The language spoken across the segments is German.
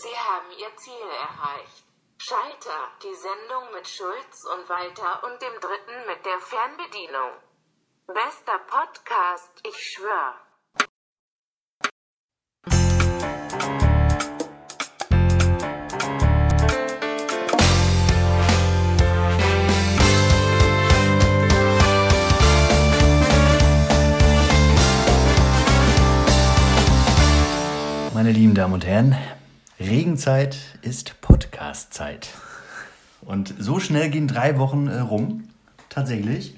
Sie haben Ihr Ziel erreicht. Schalter, die Sendung mit Schulz und Walter und dem dritten mit der Fernbedienung. Bester Podcast, ich schwör. Meine lieben Damen und Herren, Regenzeit ist Podcastzeit. Und so schnell gehen drei Wochen äh, rum, tatsächlich.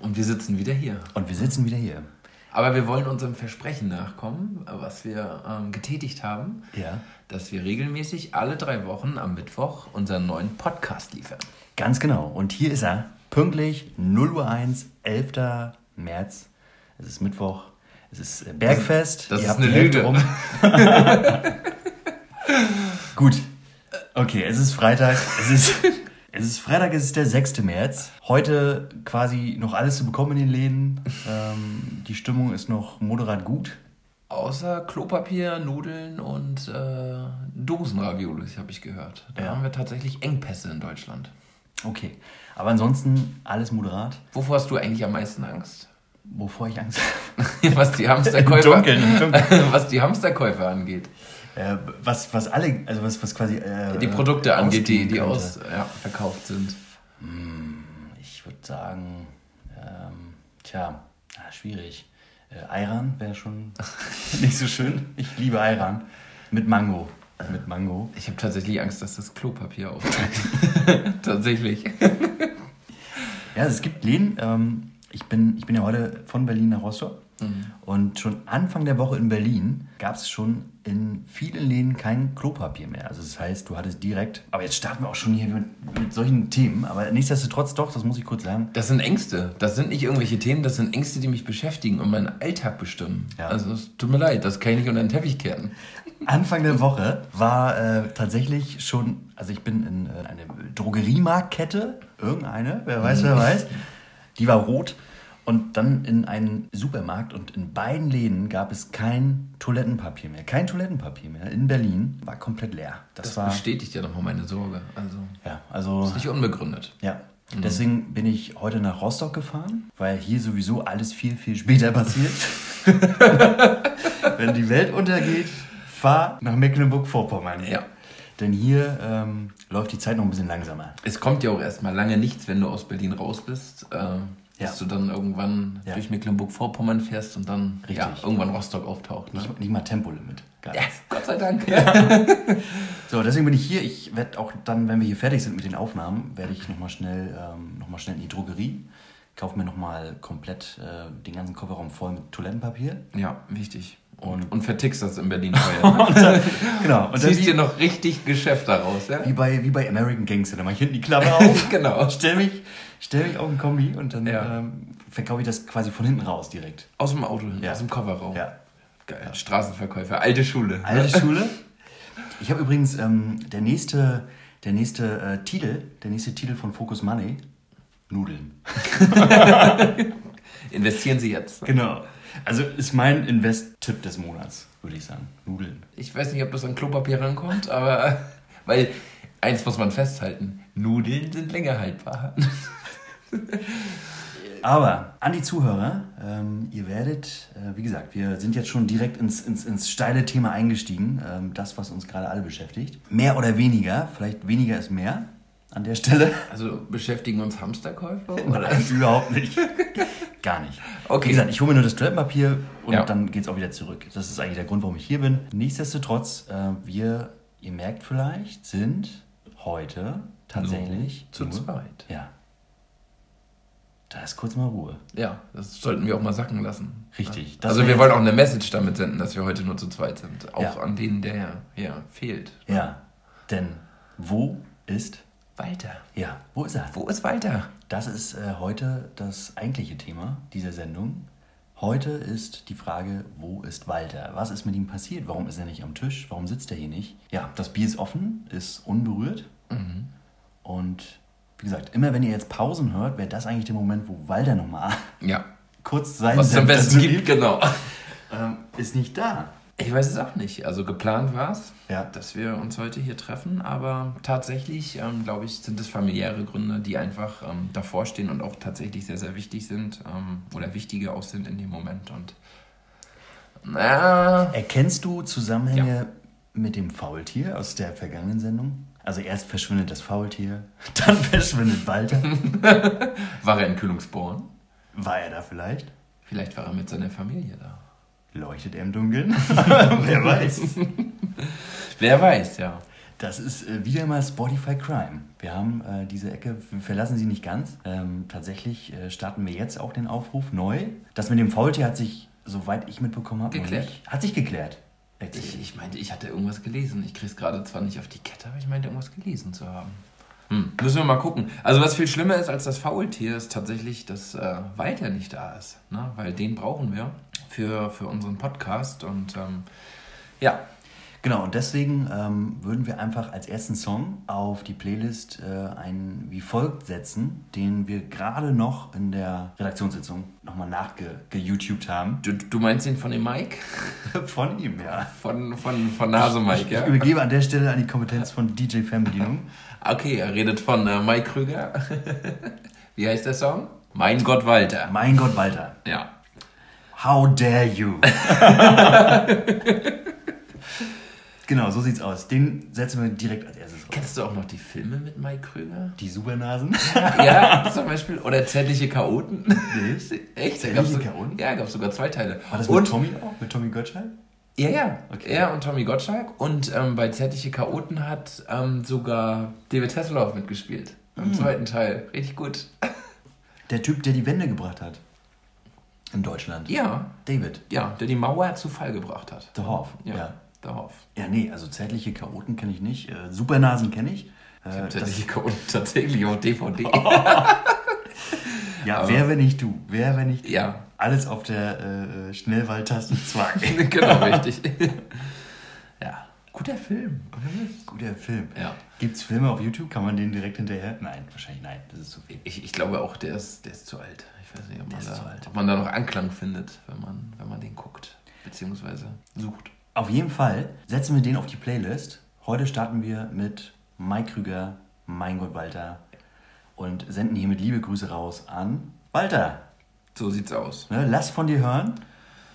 Und wir sitzen wieder hier. Und wir sitzen wieder hier. Aber wir wollen unserem Versprechen nachkommen, was wir ähm, getätigt haben, Ja. dass wir regelmäßig alle drei Wochen am Mittwoch unseren neuen Podcast liefern. Ganz genau. Und hier ist er, pünktlich 0 Uhr 1, 11. März. Es ist Mittwoch. Es ist äh, Bergfest. Das Ihr ist eine Lüge. Gut. Okay, es ist Freitag. Es ist, es ist Freitag, es ist der 6. März. Heute quasi noch alles zu bekommen in den Läden. Ähm, die Stimmung ist noch moderat gut. Außer Klopapier, Nudeln und äh, Dosenraviolis, habe ich gehört. Da Ja. haben wir tatsächlich Engpässe in Deutschland. Okay. Aber ansonsten alles moderat. Wovor hast du eigentlich am meisten Angst? Wovor ich Angst was die Hamsterkäufer, Dunkeln, Dunkeln. was die Hamsterkäufer angeht. Äh, was, was alle, also was, was quasi. Äh, Die Produkte angeht, die, die aus, ja, verkauft sind. Ich würde sagen, ähm, tja, ah, schwierig. Äh, wäre schon nicht so schön. Ich liebe Ayran. Mit Mango. Mit Mango. Ich habe tatsächlich Angst, dass das Klopapier aufgeht. tatsächlich. Ja, es gibt Läden. Ähm, ich, bin, ich bin ja heute von Berlin nach Rostock. Und schon Anfang der Woche in Berlin gab es schon in vielen Läden kein Klopapier mehr. Also das heißt, du hattest direkt, aber jetzt starten wir auch schon hier mit, mit solchen Themen, aber nichtsdestotrotz doch, das muss ich kurz sagen. Das sind Ängste. Das sind nicht irgendwelche Themen, das sind Ängste, die mich beschäftigen und meinen Alltag bestimmen. Ja. Also es tut mir leid, das kann ich nicht unter den Teppich kehren. Anfang der Woche war äh, tatsächlich schon, also ich bin in äh, eine Drogeriemarktkette, irgendeine, wer weiß, wer weiß, die war rot. Und dann in einen Supermarkt und in beiden Läden gab es kein Toilettenpapier mehr. Kein Toilettenpapier mehr. In Berlin war komplett leer. Das, Das war, bestätigt ja nochmal meine Sorge. Also ja, also, ist nicht unbegründet. ja. Deswegen bin ich heute nach Rostock gefahren, weil hier sowieso alles viel, viel später passiert. Wenn die Welt untergeht, fahr nach Mecklenburg-Vorpommern. Ja. Denn hier ähm, läuft die Zeit noch ein bisschen langsamer. Es kommt ja auch erstmal lange nichts, wenn du aus Berlin raus bist. Ja. Dass du dann irgendwann Ja. durch Mecklenburg-Vorpommern fährst und dann Richtig. Ja, irgendwann Rostock auftaucht. Ne? Nicht, nicht mal Tempolimit. Gar Ja. Gott sei Dank. So, deswegen bin ich hier. Ich werde auch dann, wenn wir hier fertig sind mit den Aufnahmen, werde ich nochmal schnell, ähm, noch mal schnell in die Drogerie. Kaufe mir nochmal komplett äh, den ganzen Kofferraum voll mit Toilettenpapier. Ja, wichtig. Und- Und, vertickst das in Berlin vorher. Ne? Genau. Und wie, dir noch richtig Geschäft daraus, ja? wie, bei, wie bei American Gangster. Da mache ich hinten die Klammer auf. genau. stell mich, stell mich auf ein Kombi und dann Ja. ähm, verkaufe ich das quasi von hinten raus direkt. Aus dem Auto, Ja. aus dem Kofferraum. Ja. Geil. Straßenverkäufer, alte Schule. Alte Schule. Ich habe übrigens ähm, der nächste, der nächste äh, Titel, der nächste Titel von Focus Money, Nudeln. Investieren Sie jetzt. Genau. Also ist mein Invest-Tipp des Monats, würde ich sagen. Nudeln. Ich weiß nicht, ob das an Klopapier rankommt, aber weil eins muss man festhalten: Nudeln sind länger haltbar. Aber an die Zuhörer, ähm, ihr werdet, äh, wie gesagt, wir sind jetzt schon direkt ins, ins, ins steile Thema eingestiegen, ähm, das, was uns gerade alle beschäftigt. Mehr oder weniger, vielleicht weniger ist mehr an der Stelle. Also beschäftigen uns Hamsterkäufer? Oder? Nein, überhaupt nicht. Gar nicht. Okay. Wie gesagt, ich hole mir nur das Toilettenpapier und Ja. dann geht es auch wieder zurück. Das ist eigentlich der Grund, warum ich hier bin. Nichtsdestotrotz, äh, wir, ihr merkt vielleicht, sind heute tatsächlich Zu nur- zweit. Ja. Da ist kurz mal Ruhe. Ja, das sollten wir auch mal sacken lassen. Richtig. Also wir wollen auch eine Message damit senden, dass wir heute nur zu zweit sind. Auch Ja. an denen, der ja fehlt. Ja, denn wo ist, Walter. ja, wo ist er? Wo ist Walter? Das ist äh, heute das eigentliche Thema dieser Sendung. Heute ist die Frage, wo ist Walter? Was ist mit ihm passiert? Warum ist er nicht am Tisch? Warum sitzt er hier nicht? Ja, das Bier ist offen, ist unberührt. Mhm. Und wie gesagt, immer wenn ihr jetzt Pausen hört, wäre das eigentlich der Moment, wo Walter nochmal Ja. kurz sein Was es am besten gibt, genau. ähm, ist nicht da. Ich weiß es auch nicht. Also geplant war es, Ja. dass wir uns heute hier treffen, aber tatsächlich, ähm, glaube ich, sind es familiäre Gründe, die einfach ähm, davor stehen und auch tatsächlich sehr, sehr wichtig sind ähm, oder wichtiger auch sind in dem Moment. Und na, Erkennst du Zusammenhänge mit dem Faultier aus der vergangenen Sendung? Also erst verschwindet das Faultier, dann verschwindet Walter. war er in Kühlungsborn? War er da vielleicht? Vielleicht war er mit seiner Familie da. Leuchtet er im Dunkeln? Wer weiß. Wer weiß, ja. Das ist äh, wieder mal Spotify Crime. Wir haben äh, diese Ecke, wir verlassen sie nicht ganz. Ähm, tatsächlich äh, starten wir jetzt auch den Aufruf neu. Das mit dem Faultier hat sich, soweit ich mitbekommen habe, Geklärt. nicht- Hat sich geklärt. Ich, ich meinte, ich hatte irgendwas gelesen. Ich krieg's gerade zwar nicht auf die Kette, aber ich meinte, irgendwas gelesen zu haben. Hm, müssen wir mal gucken. Also was viel schlimmer ist als das Faultier, ist tatsächlich, dass äh, Walter nicht da ist. Ne? Weil den brauchen wir für, für unseren Podcast. Und ähm, ja, Genau, und deswegen ähm, würden wir einfach als ersten Song auf die Playlist äh, einen wie folgt setzen, den wir gerade noch in der Redaktionssitzung nochmal nachge-YouTubed haben. du, du meinst den von dem Mike? Von ihm, ja. Von, von, von Nase Mike, ja? Ich übergebe an der Stelle an die Kompetenz von DJ Fernbedienung. Okay, er redet von äh, Mike Krüger. Wie heißt der Song? Mein Gott Walter. Mein Gott, Walter. Ja. How dare you? genau, so sieht's aus. Den setzen wir direkt als erstes drauf. Kennst du auch noch die Filme mit Mike Krüger? Die Supernasen? ja, zum Beispiel. Oder Zärtliche Chaoten. Nee. Echt? Zärtliche gab's Chaoten? Ja, gab es sogar zwei Teile. War das mit und, Tommy auch? Mit Tommy Gottschalk? Ja, ja. Okay. Er und Tommy Gottschalk. Und ähm, bei Zärtliche Chaoten hat ähm, sogar David Hasselhoff mitgespielt. Hm. Im zweiten Teil. Richtig gut. Der Typ, der die Wende gebracht hat. In Deutschland. Ja, David. ja, der die Mauer zu Fall gebracht hat. The Hoff. Ja, Ja. Hoff. Ja, nee, also zärtliche Chaoten kenne ich nicht. Äh, Supernasen kenne ich. Äh, das, Zärtliche Chaoten tatsächlich auf DVD. ja, wer, wenn nicht du? Wer, wenn nicht du? ja, Alles auf der äh, Schnellwahltaste 2. genau, richtig. ja, guter Film. Guter Film. Ja. Gibt es Filme auf YouTube? Kann man den direkt hinterher? Nein, wahrscheinlich nein. Das ist zu viel. Ich, ich glaube auch, der ist, der ist zu alt. Ich weiß nicht, ob man, da, ob man da noch Anklang findet, wenn man, wenn man den guckt. Beziehungsweise sucht. Auf jeden Fall setzen wir den auf die Playlist. Heute starten wir mit Mike Krüger, Mein Gott Walter und senden hiermit liebe Grüße raus an Walter. So sieht's aus. Ne, lass von dir hören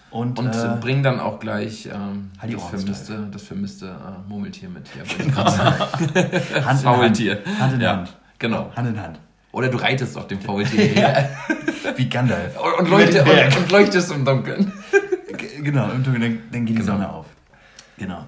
und, Und äh, äh, bring dann auch gleich ähm, Halt die das, vermisste, das vermisste äh, Murmeltier mit. Gerade sagen. Hand in Faultier. Hand. Hand in Ja, Hand. genau. Hand in Hand. Oder du reitest auf dem Faultier her Wie Gandalf. und, und, leuchte, und, und leuchtest im Dunkeln. Genau, im Dunkeln, dann, dann geht die Genau. Sonne auf. Genau.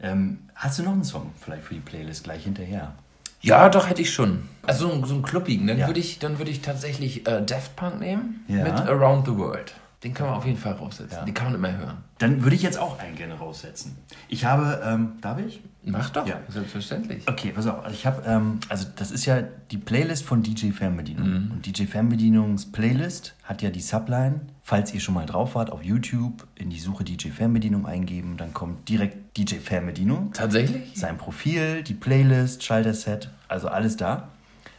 Ähm, hast du noch einen Song vielleicht für die Playlist gleich hinterher? Ja, doch, hätte ich schon. Also so, einen- so einen kluppigen. Dann Ja. würde ich, dann würde ich tatsächlich äh, Daft Punk nehmen Ja. mit Around the World. Den kann man auf jeden Fall raufsetzen. Ja. Den kann man immer hören. Dann würde ich jetzt auch einen gerne raussetzen. Ich habe, ähm, darf ich? Mach doch. Ja. Selbstverständlich. Okay, pass auf. Also ich habe, ähm, also das ist ja die Playlist von DJ Fernbedienung. Und DJ Fernbedienungs Playlist hat ja die Subline. Falls ihr schon mal drauf wart, auf YouTube in die Suche DJ Fernbedienung eingeben, dann kommt direkt DJ Fernbedienung. Tatsächlich? Sein Profil, die Playlist, Schalterset, also alles da.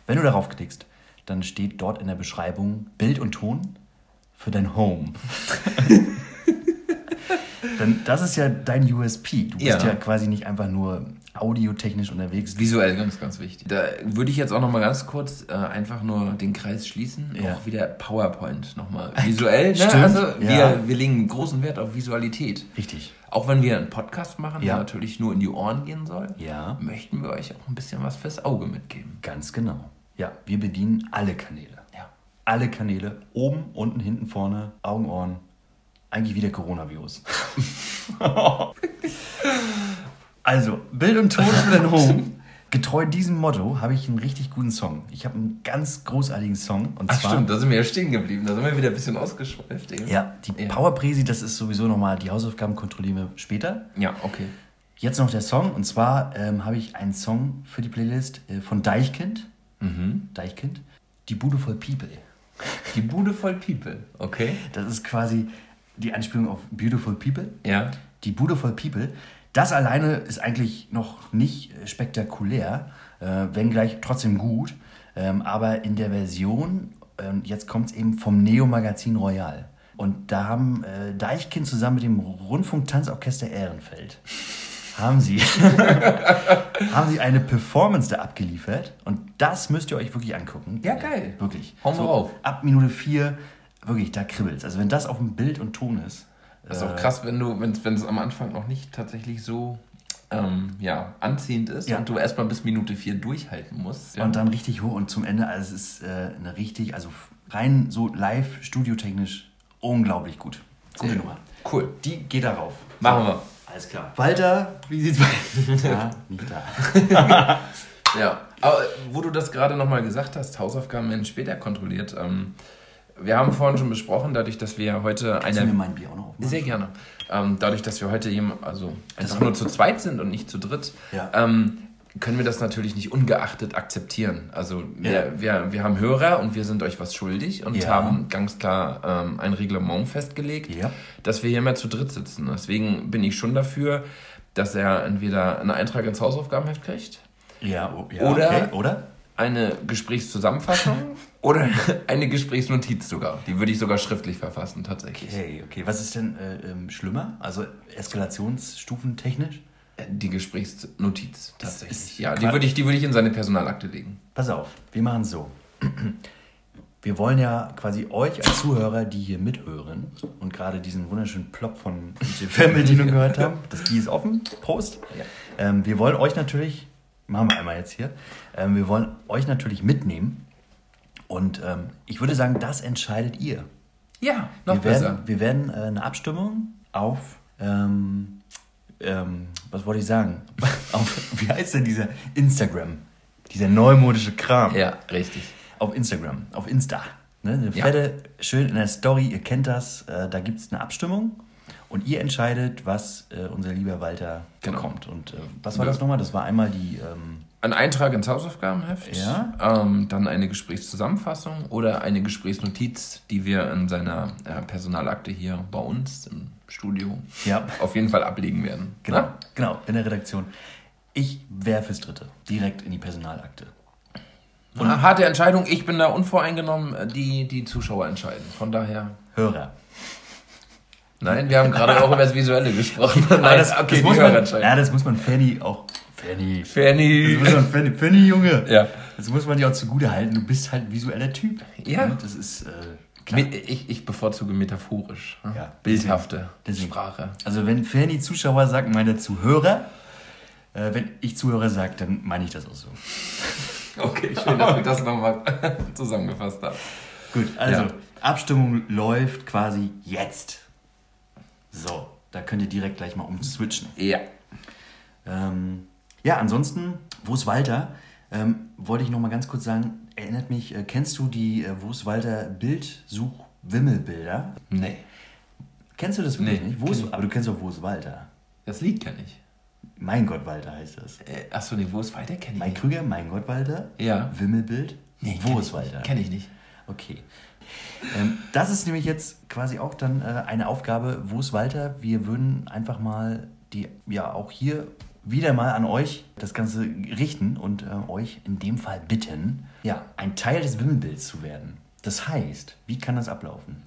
Wenn du darauf klickst, dann steht dort in der Beschreibung Bild und Ton für dein Home. Dann, das ist ja dein USP. Du bist Ja. ja. quasi nicht einfach nur audiotechnisch unterwegs. Visuell ganz, ganz wichtig. Da würde ich jetzt auch noch mal ganz kurz äh, einfach nur den Kreis schließen. Ja. Auch wieder PowerPoint nochmal. Visuell, ne? Stimmt, Also wir, ja. wir legen großen Wert auf Visualität. Richtig. Auch wenn wir einen Podcast machen, Ja. der natürlich nur in die Ohren gehen soll, Ja. möchten wir euch auch ein bisschen was fürs Auge mitgeben. Ganz genau. Ja, wir bedienen alle Kanäle. Ja. Alle Kanäle. Oben, unten, hinten, vorne, Augen, Ohren. Eigentlich wie der Coronavirus. also, Bild und Ton für dein Home. Getreu diesem Motto habe ich einen richtig guten Song. Ich habe einen ganz großartigen Song. Und Ach zwar, stimmt, da sind wir ja stehen geblieben. Da sind wir wieder ein bisschen ausgeschweift. eben. Ja, die Ja. Powerpresi, das ist sowieso nochmal, die Hausaufgaben kontrollieren wir später. Ja, okay. Jetzt noch der Song. Und zwar ähm, habe ich einen Song für die Playlist äh, von Deichkind. Deichkind. Die Bude voll People. Die Bude voll People. Okay. Das ist quasi die Anspielung auf Beautiful People. Ja. Die Bude voll People. Das alleine ist eigentlich noch nicht äh, spektakulär, äh, wenngleich trotzdem gut. Ähm, aber in der Version, ähm, jetzt kommt es eben vom Neo Magazin Royal. Und da haben äh, Deichkind zusammen mit dem Rundfunktanzorchester Ehrenfeld haben sie, haben sie eine Performance da abgeliefert. Und das müsst ihr euch wirklich angucken. Ja, geil. Wirklich. Hau mal auf. Ab Minute 4, wirklich, da kribbelt's. Also wenn das auf dem Bild und Ton ist. Das ist auch krass, wenn du, wenn es am Anfang noch nicht tatsächlich so ähm, ja, anziehend ist Ja. und du erstmal bis Minute 4 durchhalten musst. Ja. Und dann richtig hoch und zum Ende, also es ist äh, eine richtig, also rein so live, studiotechnisch unglaublich gut. Gute Nummer. Cool. Die geht darauf. Machen wir. Alles klar. Walter, wie sieht's bei Ja, nicht da. Ja, aber wo du das gerade nochmal gesagt hast, Hausaufgaben werden später kontrolliert. Ähm, wir haben vorhin schon besprochen, dadurch, dass wir heute Kannst du eine mir mein Bier auch noch aufmachen? Sehr gerne. Ähm, dadurch, dass wir heute eben, also einfach nur zu zweit sind und nicht zu dritt, Ja. ähm, können wir das natürlich nicht ungeachtet akzeptieren. Also wir, Ja. wir, wir haben Hörer und wir sind euch was schuldig und Ja. haben ganz klar ähm, ein Reglement festgelegt, dass wir hier mehr zu dritt sitzen. Deswegen bin ich schon dafür, dass er entweder einen Eintrag ins Hausaufgabenheft kriegt, Ja, oh, ja Oder- okay. oder? Eine Gesprächszusammenfassung oder eine Gesprächsnotiz sogar. Die würde ich sogar schriftlich verfassen, tatsächlich. Okay, okay. Was ist denn äh, ähm, schlimmer? Also Eskalationsstufen technisch? Die Gesprächsnotiz tatsächlich. ist ja, die würde ich, die würde ich in seine Personalakte legen. Pass auf, wir machen es so. Wir wollen ja quasi euch als Zuhörer, die hier mithören und gerade diesen wunderschönen Plop von DJ Fernbedienung gehört haben, das Bier ist offen, Prost. Ja. Ähm, wir wollen euch natürlich, machen wir einmal jetzt hier, ähm, wir wollen euch natürlich mitnehmen und ähm, ich würde sagen, das entscheidet ihr. Ja, noch wir besser. werden, wir werden äh, eine Abstimmung auf, ähm, ähm, was wollte ich sagen? auf, wie heißt denn dieser Instagram? Dieser neumodische Kram. Ja, richtig. Auf Instagram, auf Insta. Ne? Eine Ja. fette, schön in der Story, ihr kennt das, äh, da gibt es eine Abstimmung und ihr entscheidet, was äh, unser lieber Walter Genau. bekommt. Und äh, was war das nochmal? Das war einmal die, ähm, Ein Eintrag ins Hausaufgabenheft, Ja. ähm, dann eine Gesprächszusammenfassung oder eine Gesprächsnotiz, die wir in seiner äh, Personalakte hier bei uns im Studio ja, auf jeden Fall ablegen werden. genau, Na? genau, in der Redaktion. Ich wäre fürs Dritte, direkt in die Personalakte. Und harte Entscheidung, ich bin da unvoreingenommen, äh, die die Zuschauer entscheiden. Von daher. Hörer. Nein, wir haben gerade auch über das Visuelle gesprochen. Nein, Aber das, okay, das muss man, ja, das muss man Fanny auch. Fanny. Das Fanny. muss man Fanny, Fanny, Junge. Ja. Das muss man dir auch zugute halten. Du bist halt ein visueller Typ. Ja. Ne? Das ist äh, klar. Ich, ich bevorzuge metaphorisch. ne? Ja. Bildhafte Deswegen. Sprache. Also wenn Fanny Zuschauer sagt, meint er Zuhörer. Äh, wenn ich Zuhörer sage, dann meine ich das auch so. Okay, schön, dass wir das nochmal zusammengefasst haben. Gut, also Ja. Abstimmung läuft quasi jetzt. So, da könnt ihr direkt gleich mal umswitchen. Ja. Ähm, ja, ansonsten, wo ist Walter? Ähm, wollte ich noch mal ganz kurz sagen, erinnert mich, äh, kennst du die äh, Wo ist Walter Bildsuch-Wimmelbilder? Nee. Kennst du das wirklich Nee, nicht? Wo ist, aber du kennst doch Wo ist Walter? Das Lied kenne ich. Mein Gott, Walter heißt das. Äh, achso, nee, wo ist weiter? Kenne ich Mike. Krüger, Mein Gott, Walter? Ja. Wimmelbild? Nee, Wo ist Walter? Kenne ich nicht. Okay. Ähm, das ist nämlich jetzt quasi auch dann äh, eine Aufgabe, wo ist Walter? Wir würden einfach mal die, ja auch hier wieder mal an euch das Ganze richten und äh, euch in dem Fall bitten, ja, ein Teil des Wimmelbilds zu werden. Das heißt, wie kann das ablaufen?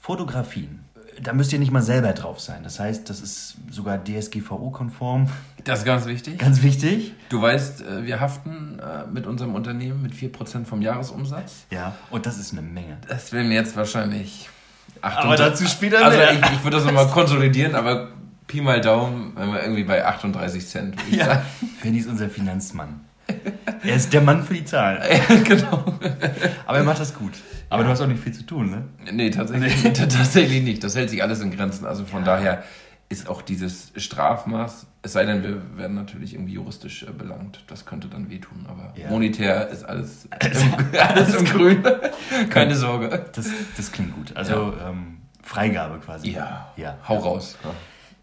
Fotografien. Da müsst ihr nicht mal selber drauf sein. Das heißt, das ist sogar DSGVO-konform. Das ist ganz wichtig. Ganz wichtig. Du weißt, äh, wir haften äh, mit unserem Unternehmen mit 4% vom Jahresumsatz. Ja, und das ist eine Menge. Das werden jetzt wahrscheinlich. Aber dazu später Also mehr. ich, ich würde das nochmal konsolidieren, aber Pi mal Daumen, wenn wir irgendwie bei 38 Cent. würde ich Ja, sagen. Fanny ist unser Finanzmann. Er ist der Mann für die Zahlen. Ja, genau. Aber er macht das gut. Aber du hast auch nicht viel zu tun, ne? Nee, tatsächlich, t- tatsächlich nicht. Das hält sich alles in Grenzen. Also von daher ist auch dieses Strafmaß, es sei denn, wir werden natürlich irgendwie juristisch äh, belangt. Das könnte dann wehtun, aber Ja. monetär ist alles, im, alles im Grün. Keine Sorge. Das, das klingt gut. Also ähm, Freigabe quasi. Ja, ja. hau raus.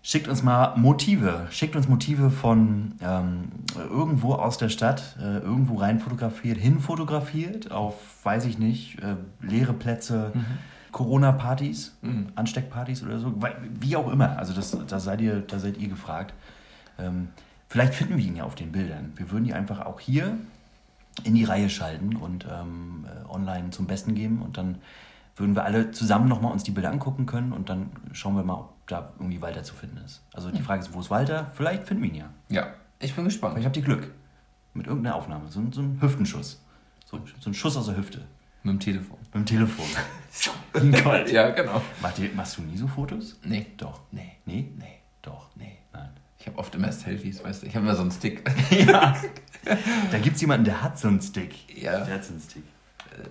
Schickt uns mal Motive. Schickt uns Motive von ähm, irgendwo aus der Stadt, äh, irgendwo rein fotografiert, hin fotografiert, auf, weiß ich nicht, äh, leere Plätze, Corona-Partys, Ansteckpartys oder so, wie auch immer. Also das, da, seid ihr, da seid ihr gefragt. Ähm, vielleicht finden wir ihn ja auf den Bildern. Wir würden die einfach auch hier in die Reihe schalten und ähm, äh, online zum Besten geben und dann würden wir alle zusammen nochmal uns die Bilder angucken können und dann schauen wir mal, ob da irgendwie Walter zu finden ist. Also die Frage ist, wo ist Walter? Vielleicht finden wir ihn ja. Ja, ich bin gespannt. Vielleicht habt ihr Glück. Mit irgendeiner Aufnahme. So, ein- so ein Hüftenschuss. So, so ein Schuss aus der Hüfte. Mit dem Telefon. Mit dem Telefon. Gott. Ja, genau. Machst du, machst du nie so Fotos? Nee. Doch. Nee. Nee? Nee. Doch. Nee. Nein. Ich habe oft immer Selfies, weißt du. Ich habe immer so einen Stick. Ja. Da gibt es jemanden, der hat so einen Stick. Ja. Der hat so einen Stick.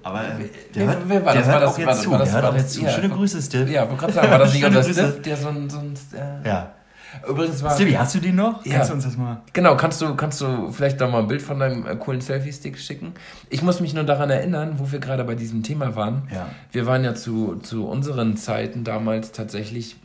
Aber äh, der hört, wer war der das? hört War das- auch jetzt zu. war das- der hört war auch das- jetzt zu. ja, Schöne Grüße, Stiff. Ja, wollte gerade sagen, war das nicht unser der so ein... So ein äh, Ja. Übrigens war... Stevie, hast du den noch? Ja. Kannst du uns das mal... Genau, kannst du, kannst du vielleicht noch mal ein Bild von deinem äh, coolen Selfie-Stick schicken? Ich muss mich nur daran erinnern, wo wir gerade bei diesem Thema waren. Ja. Wir waren ja zu, zu unseren Zeiten damals tatsächlich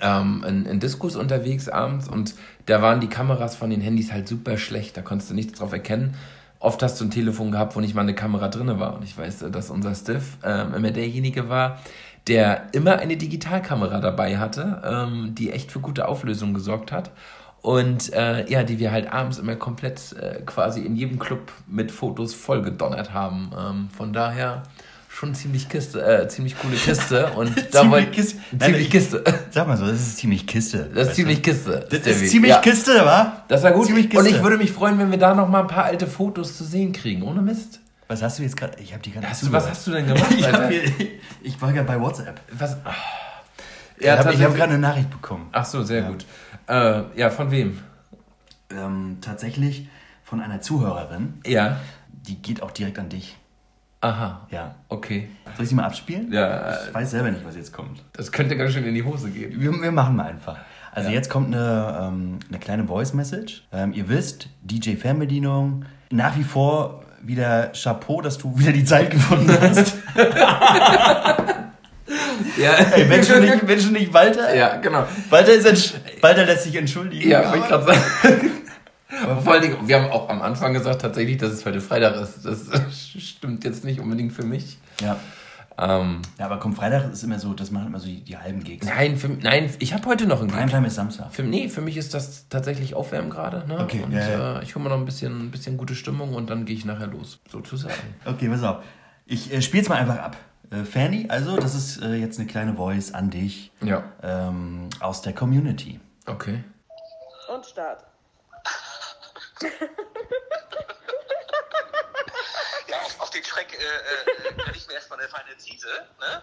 ähm, in, in Diskus unterwegs abends und da waren die Kameras von den Handys halt super schlecht. Da konntest du nichts drauf erkennen. Oft hast du ein Telefon gehabt, wo nicht mal eine Kamera drin war. Und ich weiß, äh, dass unser Stiff ähm, immer derjenige war, der immer eine Digitalkamera dabei hatte, ähm, die echt für gute Auflösung gesorgt hat. Und äh, ja, die wir halt abends immer komplett äh, quasi in jedem Club mit Fotos vollgedonnert haben. Ähm, von daher schon ziemlich Kiste, äh, ziemlich coole Kiste. Und da Ziemlich wollt- Kiste. Nein, Ziemlich ich- Kiste. Sag mal so, das ist ziemlich Kiste. Das ist ziemlich du? Kiste. Das Stevie. ist ziemlich Ja. Kiste, wa? Das war gut. Und ich würde mich freuen, wenn wir da noch mal ein paar alte Fotos zu sehen kriegen. Ohne Mist. Was hast du jetzt gerade? Ich habe die Hast du, was hast du denn gemacht? Ich, hier, ich war gerade bei WhatsApp. was? Ah. ich habe hab gerade eine Nachricht bekommen. Ach so, sehr gut. Äh, ja, von wem? Ähm, tatsächlich von einer Zuhörerin. Ja. Die geht auch direkt an dich. Aha. Ja. Okay. Soll ich sie mal abspielen? Ja, Ich weiß selber nicht, was jetzt kommt. das könnte ganz schön in die Hose gehen. Wir, wir machen mal einfach. Also Ja. jetzt kommt eine, ähm, eine kleine Voice-Message. Ähm, ihr wisst, DJ-Fernbedienung. Nach wie vor wieder Chapeau, dass du wieder die Zeit gefunden hast. Ja, Ey, wenn, schon nicht, wenn schon nicht Walter. ja genau. Walter, ist Walter lässt sich entschuldigen. Ja, wollte ich aber- gerade sagen. Vor allen Dingen, wir haben auch am Anfang gesagt tatsächlich, dass es heute Freitag ist. Das stimmt jetzt nicht unbedingt für mich. ja. Ähm, ja, aber komm, Freitag ist immer so, das machen immer so die, die halben Gigs. nein, für, nein, ich habe heute noch einen Gig. Primetime ist Samstag. Für, nee, für mich ist das tatsächlich Aufwärmen gerade. Ne? Okay, und ja, ja. Äh, ich hole mir noch ein bisschen, ein bisschen gute Stimmung und dann gehe ich nachher los, sozusagen. Okay, pass auf. Ich äh, spiele es mal einfach ab. Äh, Fanny, also, das ist äh, jetzt eine kleine Voice an dich Ja. ähm, aus der Community. Okay. Und Start. Ja, auf, auf den Schreck äh, äh, kann ich mir erstmal eine feine Ziese. Ne?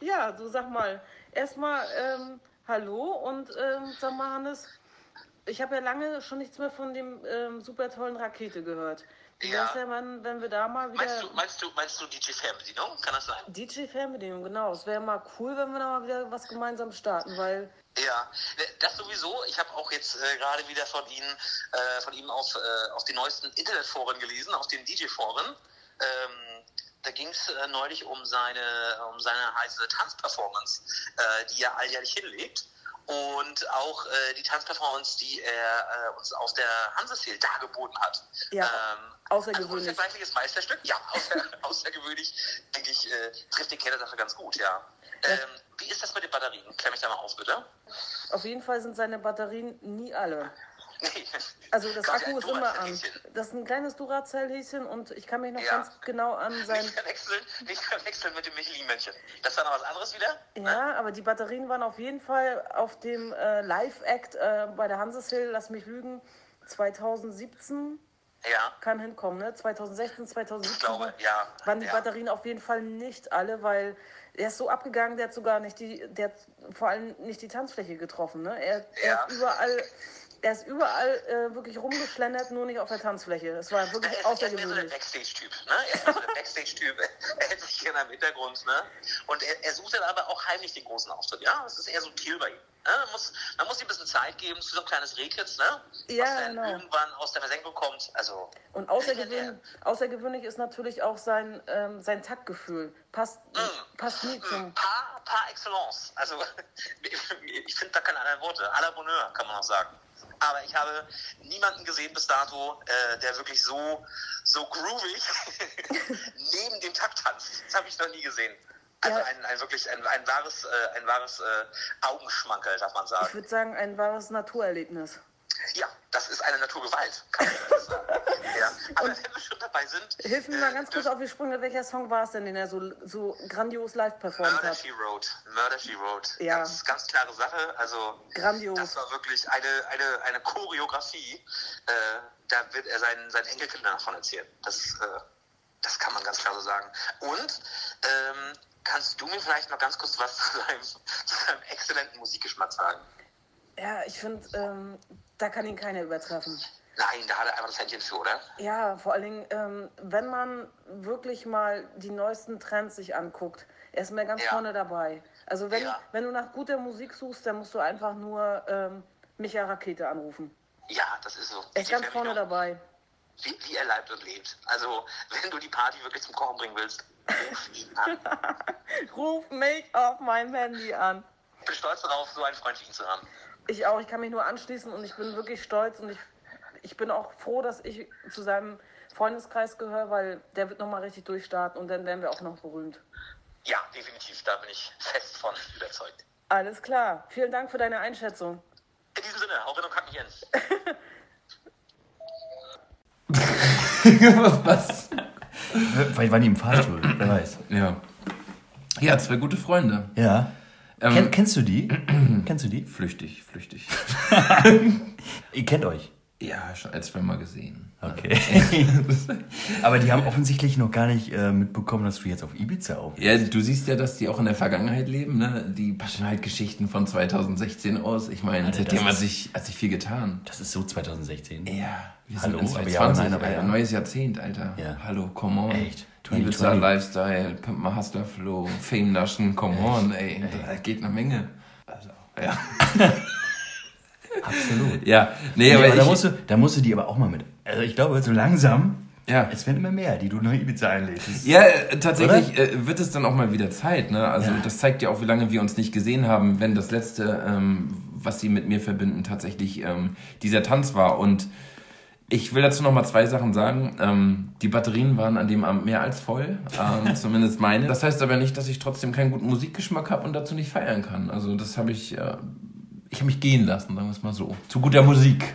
Ja, du sag mal, erstmal ähm, Hallo und ähm, sag mal, Hannes, ich habe ja lange schon nichts mehr von dem ähm, super tollen Rakete gehört. Ja. wär's denn, wenn, wir da mal wieder. Meinst du, meinst du, meinst du DJ Fernbedienung? Kann das sein? DJ-Fernbedienung, genau. Es wäre mal cool, wenn wir da mal wieder was gemeinsam starten, weil. Ja, ne, das sowieso. Ich habe auch jetzt äh, gerade wieder von Ihnen, äh, von ihm auf, äh, auf den neuesten Internetforen gelesen, auf den DJ-Foren. Ähm, da ging es äh, neulich um seine, um seine heiße Tanzperformance, äh, die er alljährlich hinlegt. Und auch äh, die Tanzperformance, die er äh, uns auf der Hanseseel dargeboten hat. Ja, ähm, außergewöhnlich. Ein unvergleichliches Meisterstück. Ja, außer, außergewöhnlich, denke ich, äh, trifft die Kernsache ganz gut, ja. Ähm, wie ist das mit den Batterien? Klär mich da mal auf, bitte. Auf jeden Fall sind seine Batterien nie alle. Nee. Also das Akku ist immer an. Das ist ein kleines Duracell-Häschen und ich kann mich noch Ja. ganz genau an sein. Nicht verwechseln, nicht verwechseln mit dem Michelin-Männchen. Das war noch was anderes wieder? Ja, aber die Batterien waren auf jeden Fall auf dem äh, Live-Act äh, bei der Hanseshill, lass mich lügen, 2017 Ja, kann hinkommen, ne? 2016, 2017 ich glaube, ja. waren die ja. Batterien auf jeden Fall nicht alle, weil er ist so abgegangen, der hat sogar nicht die, der hat vor allem nicht die Tanzfläche getroffen, ne? Er, er Ja. ist überall, er ist überall äh, wirklich rumgeschlendert, nur nicht auf der Tanzfläche. Es war Er wirklich ist, er ist mehr so der außergewöhnlich. Backstage-Typ. Ne? Er ist mehr so der Backstage-Typ. Er hält sich gerne im Hintergrund. Ne? Und er, er sucht dann aber auch heimlich den großen Auftritt. Ja, es ist eher so ein Kill bei ihm. Ne? Man, muss, man muss ihm ein bisschen Zeit geben, zu so ein kleines Rehkitz, ne? Ja, was dann genau. irgendwann aus der Versenkung kommt. Also, Und außergewöhnlich, außergewöhnlich ist natürlich auch sein, ähm, sein Taktgefühl. Passt, passt nie zum. par, par excellence. Also, ich finde da keine anderen Worte. À la Bonheur, kann man auch sagen. Aber ich habe niemanden gesehen bis dato, äh, der wirklich so, so groovig neben dem Takt tanzt. Das habe ich noch nie gesehen. Also Ja. ein, ein wirklich ein, ein wahres, äh, ein wahres äh, Augenschmankerl, darf man Ich sagen. würde sagen, ein wahres Naturerlebnis. Ja, das ist eine Naturgewalt, kann man das sagen. ja. Aber wenn wir schon dabei sind. Hilf mir äh, mal ganz kurz auf die Sprünge, welcher Song war es denn, den er so, so grandios live performt Murder hat? She Wrote. Murder She Wrote. Ja. Ganz, ganz klare Sache. Also, Grandios. das war wirklich eine, eine, eine Choreografie. Äh, da wird er seinen, seinen Enkelkindern davon erzählen. Das, äh, das kann man ganz klar so sagen. Und ähm, kannst du mir vielleicht noch ganz kurz was zu seinem, zu seinem exzellenten Musikgeschmack sagen? Ja, ich finde, ähm, da kann ihn keiner übertreffen. Nein, da hat er einfach das Händchen für, oder? Ja, vor allen Dingen, ähm, wenn man wirklich mal die neuesten Trends sich anguckt, er ist mir ganz Ja. vorne dabei. Also wenn, Ja. wenn du nach guter Musik suchst, dann musst du einfach nur ähm, Micha Rakete anrufen. Ja, das ist so. Er ist ganz vorne dabei. Wie, wie er leibt und lebt. Also, wenn du die Party wirklich zum Kochen bringen willst, ruf ihn an. Ruf mich auf mein Handy an. Ich bin stolz darauf, so einen Freund wie ihn zu haben. Ich auch, ich kann mich nur anschließen und ich bin wirklich stolz und ich, ich bin auch froh, dass ich zu seinem Freundeskreis gehöre, weil der wird nochmal richtig durchstarten und dann werden wir auch noch berühmt. Ja, definitiv. Da bin ich fest von überzeugt. Alles klar. Vielen Dank für deine Einschätzung. In diesem Sinne, hau rein und kack mich hin. Was? Vielleicht waren die im Fahrstuhl, wer weiß. Ja. Ja, zwei gute Freunde. Ja. Ähm, Ken, kennst du die? kennst du die? Flüchtig, flüchtig. Ihr kennt euch. Ja, schon als zweimal gesehen. Okay. Aber die haben offensichtlich noch gar nicht äh, mitbekommen, dass du jetzt auf Ibiza auf. Ja, du siehst ja, dass die auch in der Vergangenheit leben, ne? Die passen halt Geschichten von 2016 aus. Ich meine, seitdem hat sich, hat sich viel getan. Das ist so 2016. Ja, wir Hallo, sind in aber ja, 2020, nein, aber ja. neues Jahrzehnt, Alter. Ja. Hallo, come on. Echt? Ibiza 2020. Lifestyle, Pimp My Hustler Flow, Fame Naschen, come on, ey. Da geht eine Menge. Also, ja. Absolut. Ja, nee, Nee, aber, aber da, ich, musst du, da musst du die aber auch mal mit. Also ich glaube, so langsam, ja. es werden immer mehr, die du nach Ibiza einlädst. Ja, äh, tatsächlich äh, wird es dann auch mal wieder Zeit. Ne? Also Ja. das zeigt ja auch, wie lange wir uns nicht gesehen haben, wenn das letzte, ähm, was sie mit mir verbinden, tatsächlich ähm, dieser Tanz war. Und ich will dazu noch mal zwei Sachen sagen. Ähm, die Batterien waren an dem Abend mehr als voll, ähm, zumindest meine. Das heißt aber nicht, dass ich trotzdem keinen guten Musikgeschmack habe und dazu nicht feiern kann. Also das habe ich, äh, ich habe mich gehen lassen, sagen wir es mal so, zu guter Musik.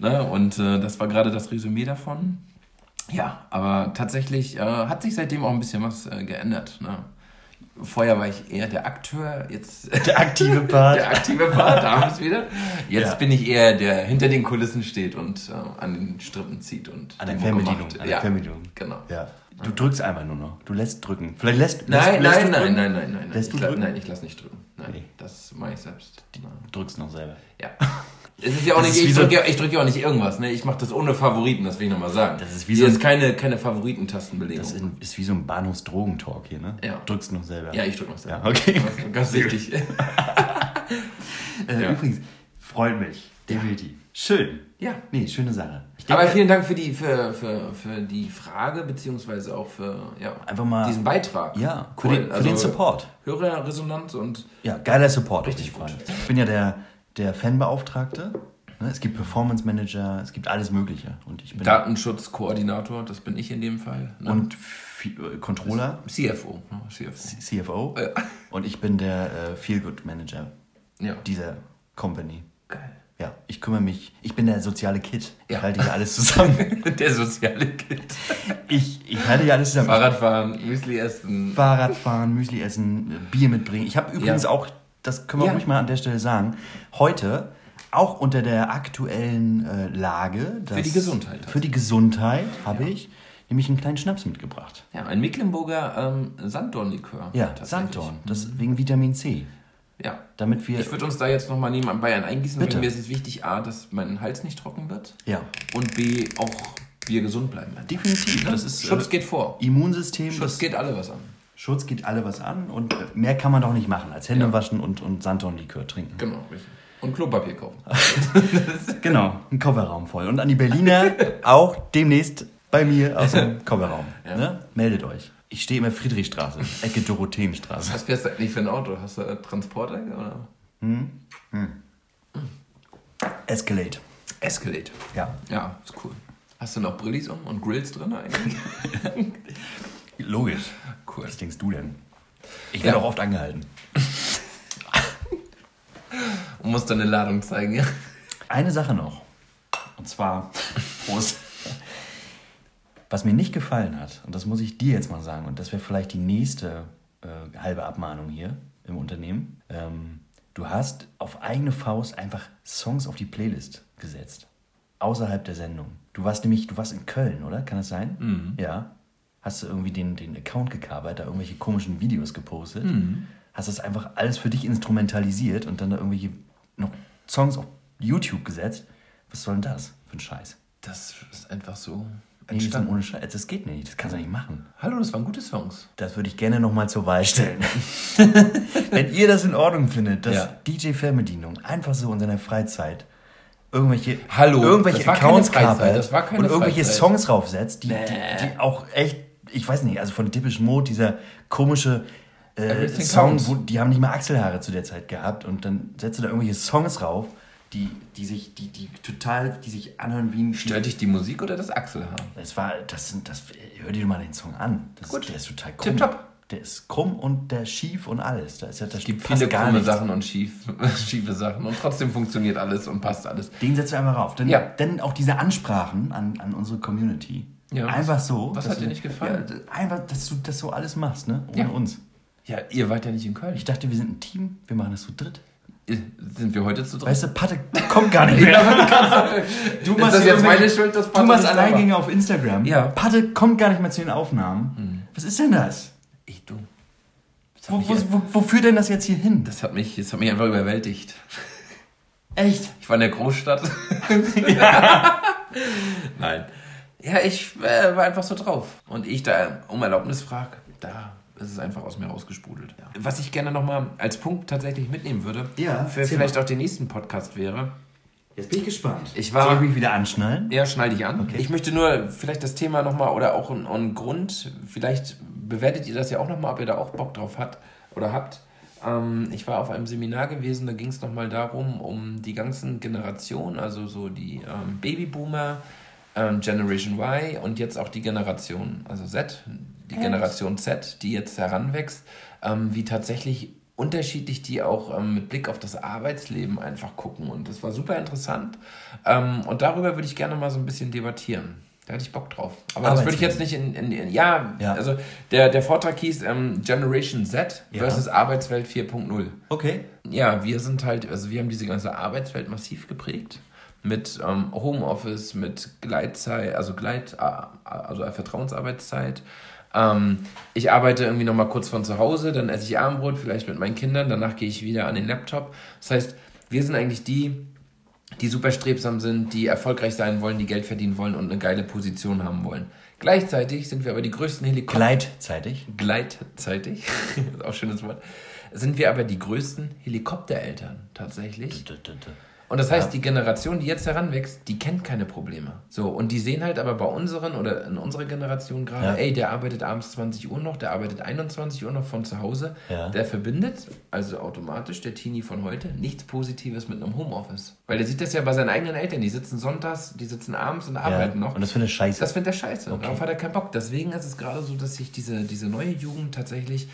Ne? Und äh, das war gerade das Resümee davon. Ja, aber tatsächlich äh, hat sich seitdem auch ein bisschen was äh, geändert. Ne? Vorher war ich eher der Akteur, jetzt Der aktive Part. der aktive Part, da haben wieder. Jetzt Ja. bin ich eher der hinter den Kulissen steht und äh, an den Strippen zieht und An der Fernbedienung. An der ja, Fernbedienung. Genau. Ja. Du drückst einfach nur noch. Du lässt drücken. Vielleicht lässt, Nein, lässt, lässt nein, du nein, drücken? nein, nein, nein, nein. Lässt Ich du la- drücken? nein, ich lass nicht drücken. Nein, Nee. das mache ich selbst. Nein. Drückst noch selber. Ja. Es ist ja auch Das nicht, ich drücke ja, ich drück ja auch nicht irgendwas, ne? Ich mache das ohne Favoriten, das will ich nochmal sagen. Das ist wie Hier so ein- ist keine, keine Favoritentastenbelegung. Das ist, ist wie so ein Bahnhofsdrogentalk hier, ne? Ja. Drückst noch selber. ja, ich drücke noch selber. Ja, okay. Ganz wichtig. Äh, Ja. Übrigens, freut mich. Definitiv. Schön. Ja. Nee, schöne Sache. Ich Aber denke, vielen Dank für die, für, für, für die Frage, beziehungsweise auch für ja, Einfach mal- diesen Beitrag. Ja, für, Cool. den, für Also, den Support. Hörerresonanz und Ja, geiler Support. Richtig gut. Ich bin ja der, der Fanbeauftragte. Ne? Es gibt Performance Manager, es gibt alles Mögliche. Und ich bin Datenschutzkoordinator, das bin ich in dem Fall. Ne? und Fi- äh, Controller, CFO. ne, CFO. CFO. Ja. Und ich bin der äh, Feelgood Manager Ja. dieser Company. Geil. Ja, ich kümmere mich, ich bin der soziale Kid. Ich Ja. halte hier alles zusammen. Der soziale Kind. Ich, ich halte hier alles zusammen. Fahrradfahren, Müsli essen. Fahrradfahren, Müsli essen, Bier mitbringen. Ich habe übrigens auch, das können wir Ja. ruhig mal an der Stelle sagen, heute auch unter der aktuellen äh, Lage. dass- die Gesundheit Für die Gesundheit habe ich nämlich einen kleinen Schnaps mitgebracht. Ja, ein Mecklenburger ähm, Sanddornlikör. Ja. Sanddorn. Das wegen Vitamin C. Ja. Damit wir. Ich würde uns da jetzt nochmal nehmen Bayern eingießen, Bitte. weil mir ist es wichtig, A, dass mein Hals nicht trocken wird ja, und B, auch wir gesund bleiben. definitiv. Das ist Schutz äh, geht vor. Immunsystem. Schutz das, geht alle was an. Schutz geht alle was an und mehr kann man doch nicht machen als Hände Ja. waschen und, und Sanddornlikör trinken. Genau, richtig. Und Klopapier kaufen. Genau, ein Kofferraum voll. Und an die Berliner auch demnächst bei mir aus dem Kofferraum. Ja. Ne? Meldet euch. Ich stehe immer Friedrichstraße, Ecke Dorotheenstraße. Was fährst du eigentlich für ein Auto? Hast du einen Transporter oder? Escalade. Escalade. Ja. Ja, ist cool. Hast du noch Brillis um und Grills drin eigentlich? Logisch. Cool. Was denkst du denn? Ich werde Ja. auch oft angehalten. Und musst deine Ladung zeigen, ja? Eine Sache noch. Und zwar, Prost. Was mir nicht gefallen hat, und das muss ich dir jetzt mal sagen, und das wäre vielleicht die nächste äh, halbe Abmahnung hier im Unternehmen, ähm, du hast auf eigene Faust einfach Songs auf die Playlist gesetzt. Außerhalb der Sendung. Du warst nämlich, du warst in Köln, oder? Kann das sein? Mhm. Ja. Hast du irgendwie den, den Account gekabert, da irgendwelche komischen Videos gepostet? Mhm. Hast das einfach alles für dich instrumentalisiert und dann da irgendwelche noch Songs auf YouTube gesetzt? Was soll denn das für ein Scheiß? Das ist einfach so Nee, das, entstanden. ohne Scheiß. das geht nicht, das kannst du nicht machen. Hallo, das waren gute Songs. Das würde ich gerne nochmal zur Wahl stellen. Wenn ihr das in Ordnung findet, dass Ja. DJ Fernbedienung einfach so in seiner Freizeit irgendwelche, Hallo, irgendwelche keine Accounts Freizeit, keine und irgendwelche Freizeit. Songs draufsetzt, die, Nee. die, die auch echt, ich weiß nicht, also von Typisch Mode, dieser komische äh, Song, counts. wo, die haben nicht mal Achselhaare zu der Zeit gehabt und dann setzt du da irgendwelche Songs rauf, die, die sich, die, die total, die sich anhören wie ein Stört dich die Musik oder das Achselhaar? das war, das sind, das, hör dir mal den Song an. Das, Gut. Der ist total krumm. Tipptopp. Der ist krumm und der ist schief und alles. Da ist ja, das Es gibt viele gar krumme nichts. Sachen und schief, schiefe Sachen und trotzdem funktioniert alles und passt alles. Den setzt du einfach rauf. Denn, Ja. denn auch diese Ansprachen an, an unsere Community. Ja, was- einfach so. was hat dir du- nicht gefallen? Ja, einfach, dass du das so alles machst, ne? Ohne Ja. uns. Ja, ihr wart ja nicht in Köln. Ich dachte, wir sind ein Team. Wir machen das zu dritt. Sind wir heute zu dritt? Weißt du, Patte kommt gar nicht mehr. du Ist das hier jetzt meine Schuld, dass Du Patte machst da war? Alleingänge auf Instagram. Ja. Patte kommt gar nicht mehr zu den Aufnahmen. Was ist denn das? Ich, du. Das Wo, wo, wo, wo führt denn das jetzt hier hin? das, hat mich, das hat mich einfach überwältigt. Echt? Ich war in der Großstadt. Nein. Ja, ich äh, war einfach so drauf. Und ich da um Erlaubnis frage, da ist es einfach aus mir rausgesprudelt. Was ich gerne nochmal als Punkt tatsächlich mitnehmen würde, Ja, für vielleicht mal. auch den nächsten Podcast wäre, Jetzt bin ich gespannt. Ich war- Soll ich mich wieder anschnallen? Ja, schnall dich an. Okay. Ich möchte nur vielleicht das Thema nochmal oder auch einen, einen Grund, vielleicht bewertet ihr das ja auch nochmal, ob ihr da auch Bock drauf habt oder habt. Ähm, ich war auf einem Seminar gewesen, da ging es nochmal darum, um die ganzen Generationen, also so die ähm, Babyboomer, ähm, Generation Y und jetzt auch die Generation, also Z, die Generation Z, die jetzt heranwächst, ähm, wie tatsächlich unterschiedlich die auch ähm, mit Blick auf das Arbeitsleben einfach gucken. Und das war super interessant. Ähm, und darüber würde ich gerne mal so ein bisschen debattieren. Da hätte ich Bock drauf. Aber das würde ich jetzt nicht in. in, in ja, Ja. also der, der Vortrag hieß ähm, Generation Z Ja. versus Arbeitswelt 4.0. Okay. Ja, wir sind halt, also wir haben diese ganze Arbeitswelt massiv geprägt. Mit ähm, Homeoffice, mit Gleitzeit, also Gleit, äh, also Vertrauensarbeitszeit. Ähm, ich arbeite irgendwie nochmal kurz von zu Hause, dann esse ich Abendbrot, vielleicht mit meinen Kindern, danach gehe ich wieder an den Laptop. Das heißt, wir sind eigentlich die, die super strebsam sind, die erfolgreich sein wollen, die Geld verdienen wollen und eine geile Position haben wollen. Gleichzeitig sind wir aber die größten Helikopter. Gleitzeitig. Gleitzeitig, ist auch ein schönes Wort, sind wir aber die größten Helikoptereltern tatsächlich. Und das heißt, die Generation, die jetzt heranwächst, die kennt keine Probleme. So, und die sehen halt aber bei unseren oder in unserer Generation gerade, Ja. ey, der arbeitet abends 20 Uhr noch, der arbeitet 21 Uhr noch von zu Hause. Ja. Der verbindet, also automatisch, der Teenie von heute, nichts Positives mit einem Homeoffice. Weil der sieht das ja bei seinen eigenen Eltern, die sitzen sonntags, die sitzen abends und Ja. arbeiten noch. Und das finde ich scheiße. Das findet er scheiße. Okay. Darauf hat er keinen Bock. Deswegen ist es gerade so, dass sich diese, diese neue Jugend tatsächlich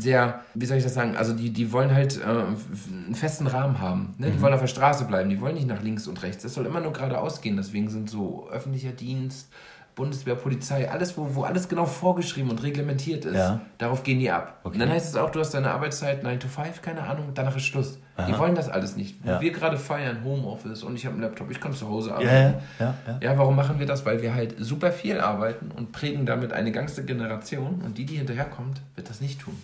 sehr, wie soll ich das sagen, also die, die wollen halt äh, einen festen Rahmen haben. Ne? Mhm. Die wollen auf der Straße bleiben, die wollen nicht nach links und rechts. Das soll immer nur geradeaus gehen. Deswegen sind so öffentlicher Dienst, Bundeswehr, Polizei, alles, wo, wo alles genau vorgeschrieben und reglementiert ist, Ja. darauf gehen die ab. Okay. Und dann heißt es auch, du hast deine Arbeitszeit 9 to 5, keine Ahnung, danach ist Schluss. Die Aha. wollen das alles nicht. Ja. wir gerade feiern, Homeoffice und ich habe einen Laptop, ich kann zu Hause arbeiten. ja, ja, ja, warum machen wir das? Weil wir halt super viel arbeiten und prägen damit eine ganze Generation und die, die hinterherkommt, wird das nicht tun.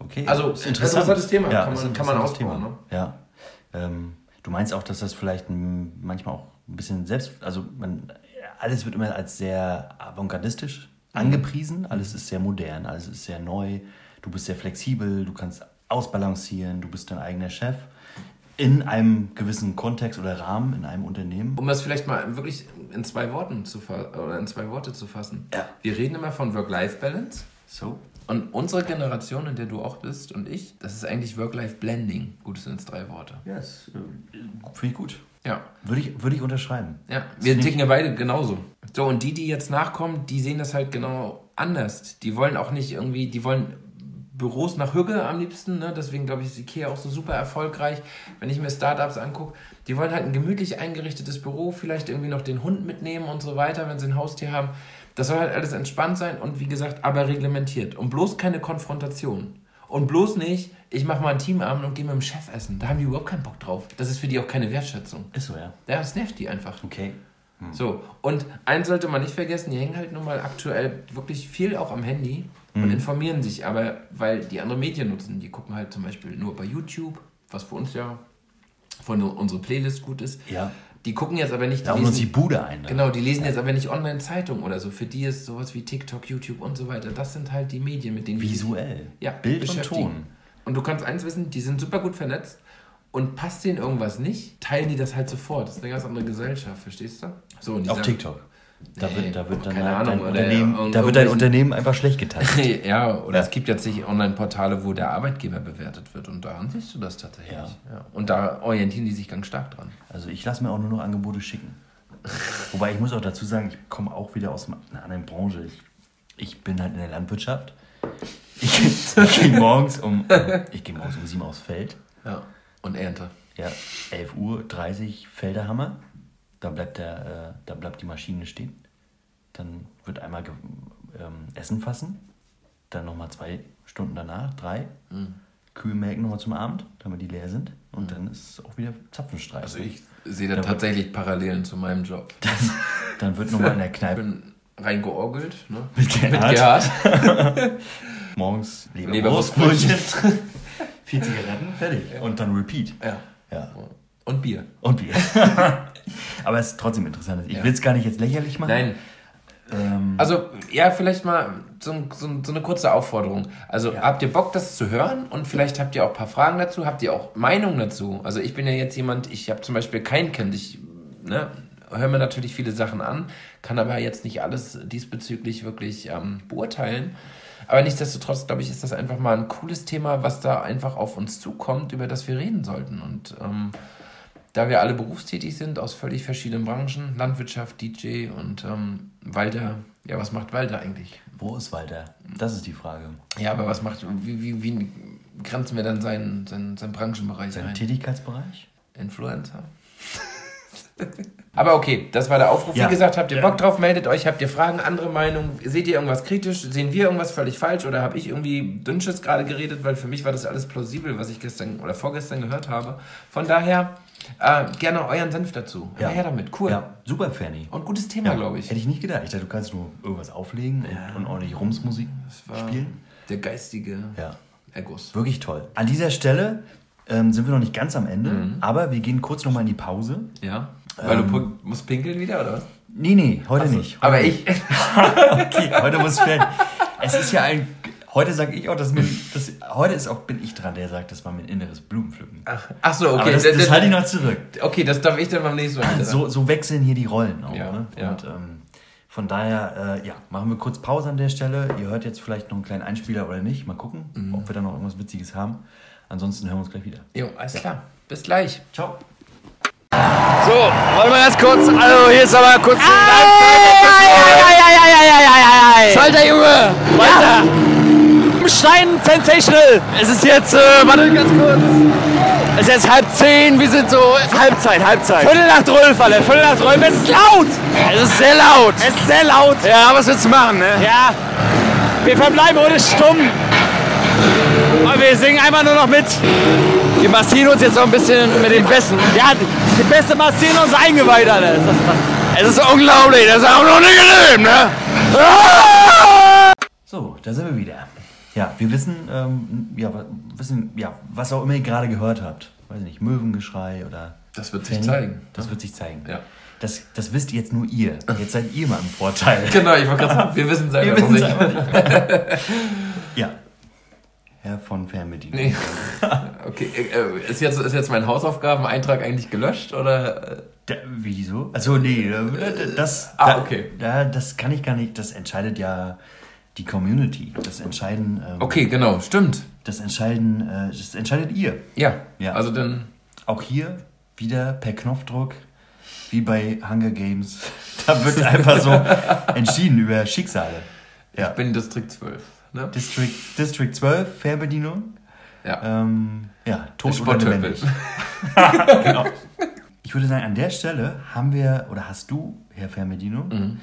Okay. Also, ist interessantes Thema. Ja, Kann man- kann man ausbauen, Ja. Ähm, du meinst auch, dass das vielleicht manchmal auch ein bisschen selbst, also man, alles wird immer als sehr avantgardistisch Mhm. angepriesen, alles ist sehr modern, alles ist sehr neu, du bist sehr flexibel, du kannst ausbalancieren, du bist dein eigener Chef in einem gewissen Kontext oder Rahmen in einem Unternehmen. Um das vielleicht mal wirklich in zwei Worten zu oder in zwei Worte zu fassen. Ja. Wir reden immer von Work-Life-Balance. So. Und unsere Generation, in der du auch bist und ich, das ist eigentlich Work-Life-Blending. Gut, das sind drei Worte. Ja, das äh, finde ich gut. Ja. Würde ich, würde ich unterschreiben. Ja, wir nicht- ticken ja beide genauso. So, und die, die jetzt nachkommen, die sehen das halt genau anders. Die wollen auch nicht irgendwie, die wollen Büros nach Hügge am liebsten. Ne? Deswegen glaube ich, ist Ikea auch so super erfolgreich. Wenn ich mir Startups angucke, die wollen halt ein gemütlich eingerichtetes Büro, vielleicht irgendwie noch den Hund mitnehmen und so weiter, wenn sie ein Haustier haben. Das soll halt alles entspannt sein und wie gesagt, aber reglementiert. Und bloß keine Konfrontation. Und bloß nicht, ich mache mal einen Teamabend und gehe mit dem Chef essen. Da haben die überhaupt keinen Bock drauf. Das ist für die auch keine Wertschätzung. Ist so, ja. Ja, das nervt die einfach. Okay. So, und eins sollte man nicht vergessen, die hängen halt nun mal aktuell wirklich viel auch am Handy und informieren sich, aber weil die andere Medien nutzen, die gucken halt zum Beispiel nur bei YouTube, was für uns ja von unsere Playlist gut ist. Ja. Die gucken jetzt aber nicht, die Da uns die lesen, Bude ein. ne? genau, die lesen jetzt aber nicht Online-Zeitung oder so. Für die ist sowas wie TikTok, YouTube und so weiter. Das sind halt die Medien, mit denen die Visuell. ja, Bild und. Ton. Und du kannst eins wissen, die sind super gut vernetzt und passt denen irgendwas nicht, teilen die das halt sofort. Das ist eine ganz andere Gesellschaft, verstehst du? So, die Auf sagen- TikTok. Da wird, da wird dann keine halt Ahnung, dein Unternehmen, da wird dein Unternehmen einfach schlecht geteilt. ja, oder Ja. es gibt jetzt sich Online-Portale, wo der Arbeitgeber bewertet wird und daran siehst du das tatsächlich. Ja. Ja. Und da orientieren die sich ganz stark dran. Also ich lasse mir auch nur noch Angebote schicken. Wobei ich muss auch dazu sagen, ich komme auch wieder aus einer anderen Branche. Ich, ich bin halt in der Landwirtschaft. Ich, ich gehe morgens um ich gehe morgens um sieben aufs Feld. Ja. Und Ernte. Ja, 11 Uhr 30 Felderhammer. Da bleibt der, äh, da bleibt die Maschine stehen. Dann wird einmal ähm, Essen fassen. Dann nochmal zwei Stunden danach, drei. Mhm. Kühe melken nochmal zum Abend, damit die leer sind. Und dann ist auch wieder Zapfenstreich. Also ich sehe da Da wird- tatsächlich Parallelen zu meinem Job. Dann wird nochmal in der Ich Kneipe bin reingeorgelt, ne? Mit Gerhard. Gerhard. morgens Leberwurstbrötchen. vier Zigaretten, fertig. Und dann Repeat. Ja. Ja. Und Bier. Und Bier. Aber es ist trotzdem interessant. Ich Ja. will es gar nicht jetzt lächerlich machen. Nein, Ähm, Also, ja, vielleicht mal so, so, so eine kurze Aufforderung. Also, Ja. habt ihr Bock, das zu hören? Und vielleicht habt ihr auch ein paar Fragen dazu? Habt ihr auch Meinungen dazu? Also, ich bin ja jetzt jemand, ich habe zum Beispiel kein Kind. Ich ne, höre mir natürlich viele Sachen an, kann aber jetzt nicht alles diesbezüglich wirklich ähm, beurteilen. Aber nichtsdestotrotz, glaube ich, ist das einfach mal ein cooles Thema, was da einfach auf uns zukommt, über das wir reden sollten. Und ähm, da wir alle berufstätig sind, aus völlig verschiedenen Branchen, Landwirtschaft, DJ und ähm, Walter, ja, was macht Walter eigentlich? wo ist Walter? Das ist die Frage. Ja, aber was macht, wie, wie, wie grenzen wir dann seinen, seinen, seinen Branchenbereich Sein ein? Tätigkeitsbereich? Influencer? Aber okay, das war der Aufruf. Ja. Wie gesagt, habt ihr Ja. Bock drauf, meldet euch, habt ihr Fragen, andere Meinungen, seht ihr irgendwas kritisch, sehen wir irgendwas völlig falsch oder habe ich irgendwie Dünnsches gerade geredet, weil für mich war das alles plausibel, was ich gestern oder vorgestern gehört habe. Von daher äh, gerne euren Senf dazu. Ja. her damit, cool. Ja, super, Fanny. Und gutes Thema, glaube ich. Hätte ich nicht gedacht. Ich dachte, du kannst nur irgendwas auflegen und, und ordentlich Rumsmusik war- spielen. Der geistige Ja, Erguss. wirklich toll. An dieser Stelle ähm, sind wir noch nicht ganz am Ende, Mhm. aber wir gehen kurz nochmal in die Pause. Ja. Weil du pu- musst pinkeln wieder, oder was? Nee, nee, heute nicht. Heute Aber nicht. ich. Okay, heute muss Fan. Es ist ja ein. Heute sage ich auch, dass mir. Das, heute ist auch, bin ich dran, der sagt, das war mein inneres Blumenpflücken. Ach so, okay. Aber das, das halte ich noch zurück. Okay, das darf ich dann beim nächsten Mal. So, so wechseln hier die Rollen auch. Ja, ne? ja. Und ähm, von daher, äh, ja, machen wir kurz Pause an der Stelle. Ihr hört jetzt vielleicht noch einen kleinen Einspieler oder nicht. Mal gucken, Mhm. ob wir da noch irgendwas Witziges haben. Ansonsten hören wir uns gleich wieder. Jo, alles klar. Bis gleich. Ciao. So, wollen wir ganz kurz. Also, hier ist aber kurz. Schalter, Junge! Weiter! Stein Sensational! Es ist jetzt, äh, warte ganz kurz. Es ist jetzt halb zehn, wir sind so. Halbzeit, Halbzeit. Viertel nach Dröll, Falle, Viertel nach Dröll. Es ist laut! Es ist sehr laut! Es ist sehr laut! Ja, was willst du machen, ne? Ja, wir verbleiben ohne stumm. Aber wir singen einfach nur noch mit. Wir massieren uns jetzt noch ein bisschen mit dem Besten. Ja, die Beste massieren uns eingeweiht, Alter. Das ist es ist unglaublich, das ist auch noch nicht gelebt, ne? So, da sind wir wieder. Ja, wir wissen, ähm, ja, wissen, ja, was auch immer ihr gerade gehört habt. Weiß nicht, Möwengeschrei oder. Das wird sich Fanny. zeigen. Das wird sich zeigen. Ja. Das, das wisst jetzt nur ihr. Jetzt seid ihr mal im Vorteil. Genau, ich wollte gerade sagen, wir wissen es Wir einfach nicht. nicht. ja. Herr von Fernbedienung. Nee. Okay, äh, ist jetzt, ist jetzt mein Hausaufgabeneintrag eigentlich gelöscht oder? äh, Da, wieso? Also nee, äh, das, Ah, da, okay. Da, das kann ich gar nicht. Das entscheidet ja die Community. Das entscheiden. Ähm, Okay, genau, stimmt. Das entscheiden. Äh, das entscheidet ihr. Ja, Ja. also dann. Auch hier wieder per Knopfdruck, wie bei Hunger Games. Da wird einfach so entschieden über Schicksale. Ich Ja. bin Distrikt 12. Ne? District, District 12, Fernbedienung. Ja. Ähm, ja, tot oder lebendig. genau. Ich würde sagen, an der Stelle haben wir, oder hast du, Herr Fernbedienung, Mhm.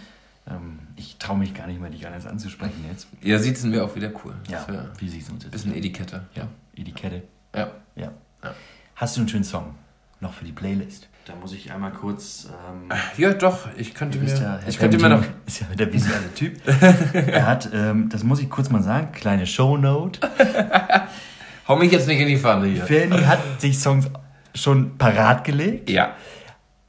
Ähm, ich traue mich gar nicht mehr, dich alles anzusprechen jetzt. Ja, sieht's wir auch wieder cool. Ja, wär wie siehst du uns ein jetzt? bisschen Etikette. Ja. Etikette. Ja. Ja. Ja. Hast du einen schönen Song noch für die Playlist? Da muss ich einmal kurz. Ähm, Ja, doch, ich könnte mir. ja, ich könnte mir noch. Ist ja der visuelle Typ. er hat, ähm, das muss ich kurz mal sagen, kleine Shownote. Hau mich jetzt nicht in die Pfanne hier. Fernie hat sich Songs schon parat gelegt. Ja.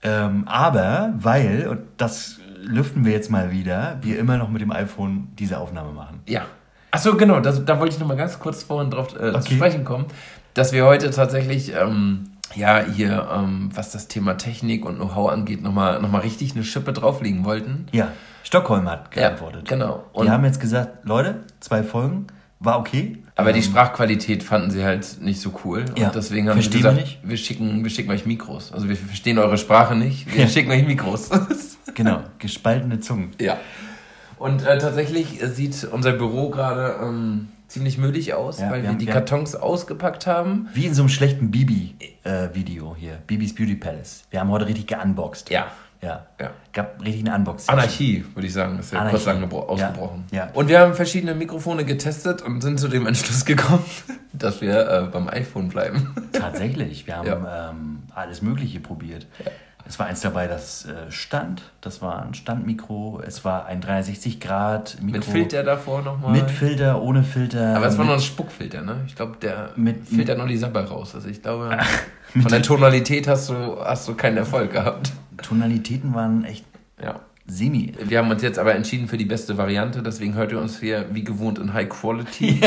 Ähm, aber weil, und das lüften wir jetzt mal wieder, wir immer noch mit dem iPhone diese Aufnahme machen. Ja. Achso, genau, das, da wollte ich noch mal ganz kurz vorhin drauf äh, zu Okay. sprechen kommen, dass wir heute tatsächlich, ähm, ja, hier, ähm, was das Thema Technik und Know-how angeht, nochmal noch mal richtig eine Schippe drauflegen wollten. Ja, Stockholm hat Ja, geantwortet. genau. Und die haben jetzt gesagt, Leute, zwei Folgen, war okay. Aber die Ähm, Sprachqualität fanden sie halt nicht so cool. Ja, Und deswegen haben sie wir gesagt, nicht. wir schicken, wir schicken euch Mikros. Also wir verstehen eure Sprache nicht, wir Ja. schicken euch Mikros. Genau, gespaltene Zungen. ja. Und äh, tatsächlich äh, sieht unser Büro gerade ähm, ziemlich müllig aus, Ja, weil wir haben- die wir haben- Kartons ausgepackt haben. Wie in so einem schlechten Bibi-Video hier. Bibis Beauty Palace. Wir haben heute richtig geunboxed. Ja. Ja. Ja. Gab richtig eine Unboxing. Anarchie, würde ich sagen, ist ja kurz ausgebrochen. Ja, ja. Und wir haben verschiedene Mikrofone getestet und sind zu dem Entschluss gekommen, dass wir äh, beim iPhone bleiben. Tatsächlich. Wir haben Ja. ähm, alles Mögliche probiert. Es war eins dabei, das äh, stand. Das war ein Standmikro. Es war ein 360 Grad Mikro. Mit Filter davor nochmal. Mit Filter, ohne Filter. Aber es war nur ein Spuckfilter, ne? Ich glaube, der Mit- filtert nur die Sabber raus. Also ich glaube, von der Tonalität hast du, hast du keinen Erfolg gehabt. Tonalitäten waren echt Ja. semi. Wir haben uns jetzt aber entschieden für die beste Variante, deswegen hört ihr uns hier wie gewohnt in High Quality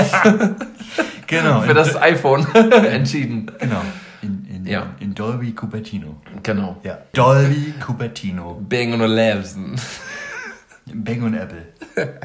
Genau. für das iPhone entschieden. Genau. Ja. in Dolby Cupertino. Genau. Ja. Dolby Cupertino. Bang und Olufsen. Bang und Apple.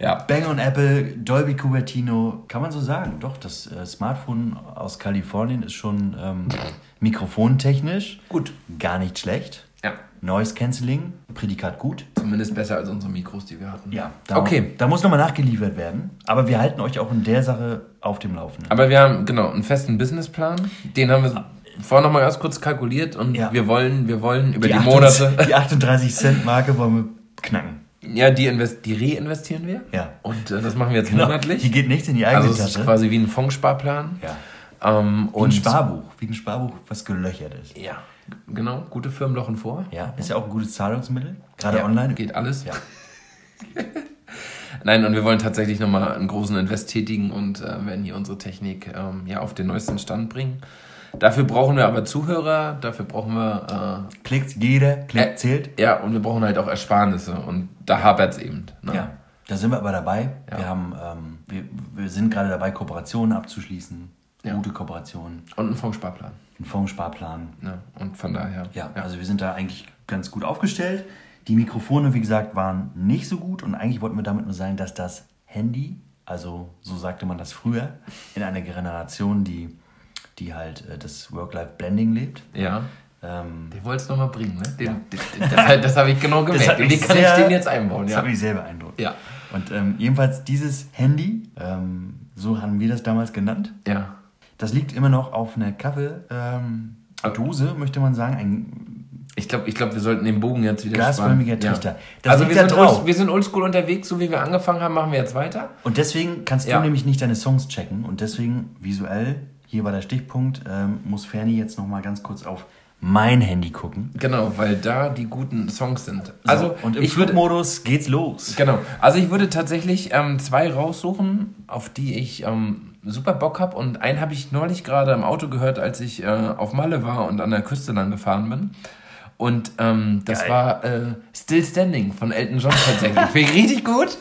Ja. Bang und Apple, Dolby Cupertino, kann man so sagen. Doch, das äh, Smartphone aus Kalifornien ist schon ähm, mikrofontechnisch Gut. gar nicht schlecht. Ja. Noise Cancelling, Prädikat gut. Zumindest besser als unsere Mikros, die wir hatten. Ja, da, Okay. Da muss nochmal nachgeliefert werden. Aber wir halten euch auch in der Sache auf dem Laufenden. Aber wir haben, genau, einen festen Businessplan. Den haben wir vorher nochmal ganz kurz kalkuliert und Ja. wir wollen, wir wollen über die, 38 Monate. Die 38 Cent Marke wollen wir knacken. Ja, die, invest die reinvestieren wir. Ja. Und äh, das machen wir jetzt Genau. monatlich. Hier geht nichts in die eigene Also es ist Tasche. quasi wie ein Fondssparplan. ja. Ähm, Wie ein Sparbuch. Wie ein Sparbuch, was gelöchert ist. Ja, genau. Gute Firmen lochen vor. Ja, ist ja auch ein gutes Zahlungsmittel. Gerade Ja, online. Geht alles. Ja. Nein, und wir wollen tatsächlich nochmal einen großen Invest tätigen und äh, werden hier unsere Technik ähm, ja, auf den neuesten Stand bringen. Dafür brauchen wir aber Zuhörer, dafür brauchen wir Klickt jeder, Klick Äh, zählt. äh, ja und wir brauchen halt auch Ersparnisse und da hapert es eben. Ne? Ja, da sind wir aber dabei. Ja. Wir, haben, ähm, wir, wir sind gerade dabei, Kooperationen abzuschließen. Ja. Gute Kooperationen. Und ein Fondssparplan. Ein Fondssparplan. Ne? Und von daher. Ja, also wir sind da eigentlich ganz gut aufgestellt. Die Mikrofone, wie gesagt, waren nicht so gut und eigentlich wollten wir damit nur sagen, dass das Handy, also so sagte man das früher, in einer Generation, die, die halt äh, das Work-Life-Blending lebt. Ja. Ähm, Den wolltest du nochmal bringen, ne? Den, den, das das habe ich genau gemerkt. Und Wie kann sehr- ich den jetzt einbauen? Das Ja. hat mich sehr beeindruckt. Ja. Und ähm, jedenfalls dieses Handy, ähm, so haben wir das damals genannt, ja. das liegt immer noch auf einer Kaffeedose, ähm, möchte man sagen, ein Ich glaube, ich glaub, wir sollten den Bogen jetzt wieder Gasförmiger spannen. Trichter. Ja. Das Also wir sind, old, wir sind oldschool unterwegs, so wie wir angefangen haben, machen wir jetzt weiter. Und deswegen kannst Ja. du nämlich nicht deine Songs checken. Und deswegen visuell, hier war der Stichpunkt, ähm, muss Ferni jetzt nochmal ganz kurz auf mein Handy gucken. Genau, weil da die guten Songs sind. So, Also und im Flugmodus geht's los. genau. Also ich würde tatsächlich ähm, zwei raussuchen, auf die ich ähm, super Bock habe. Und einen habe ich neulich gerade im Auto gehört, als ich äh, auf Malle war und an der Küste lang gefahren bin. Und ähm, das Geil. war äh, Still Standing von Elton John tatsächlich. Finde ich richtig gut.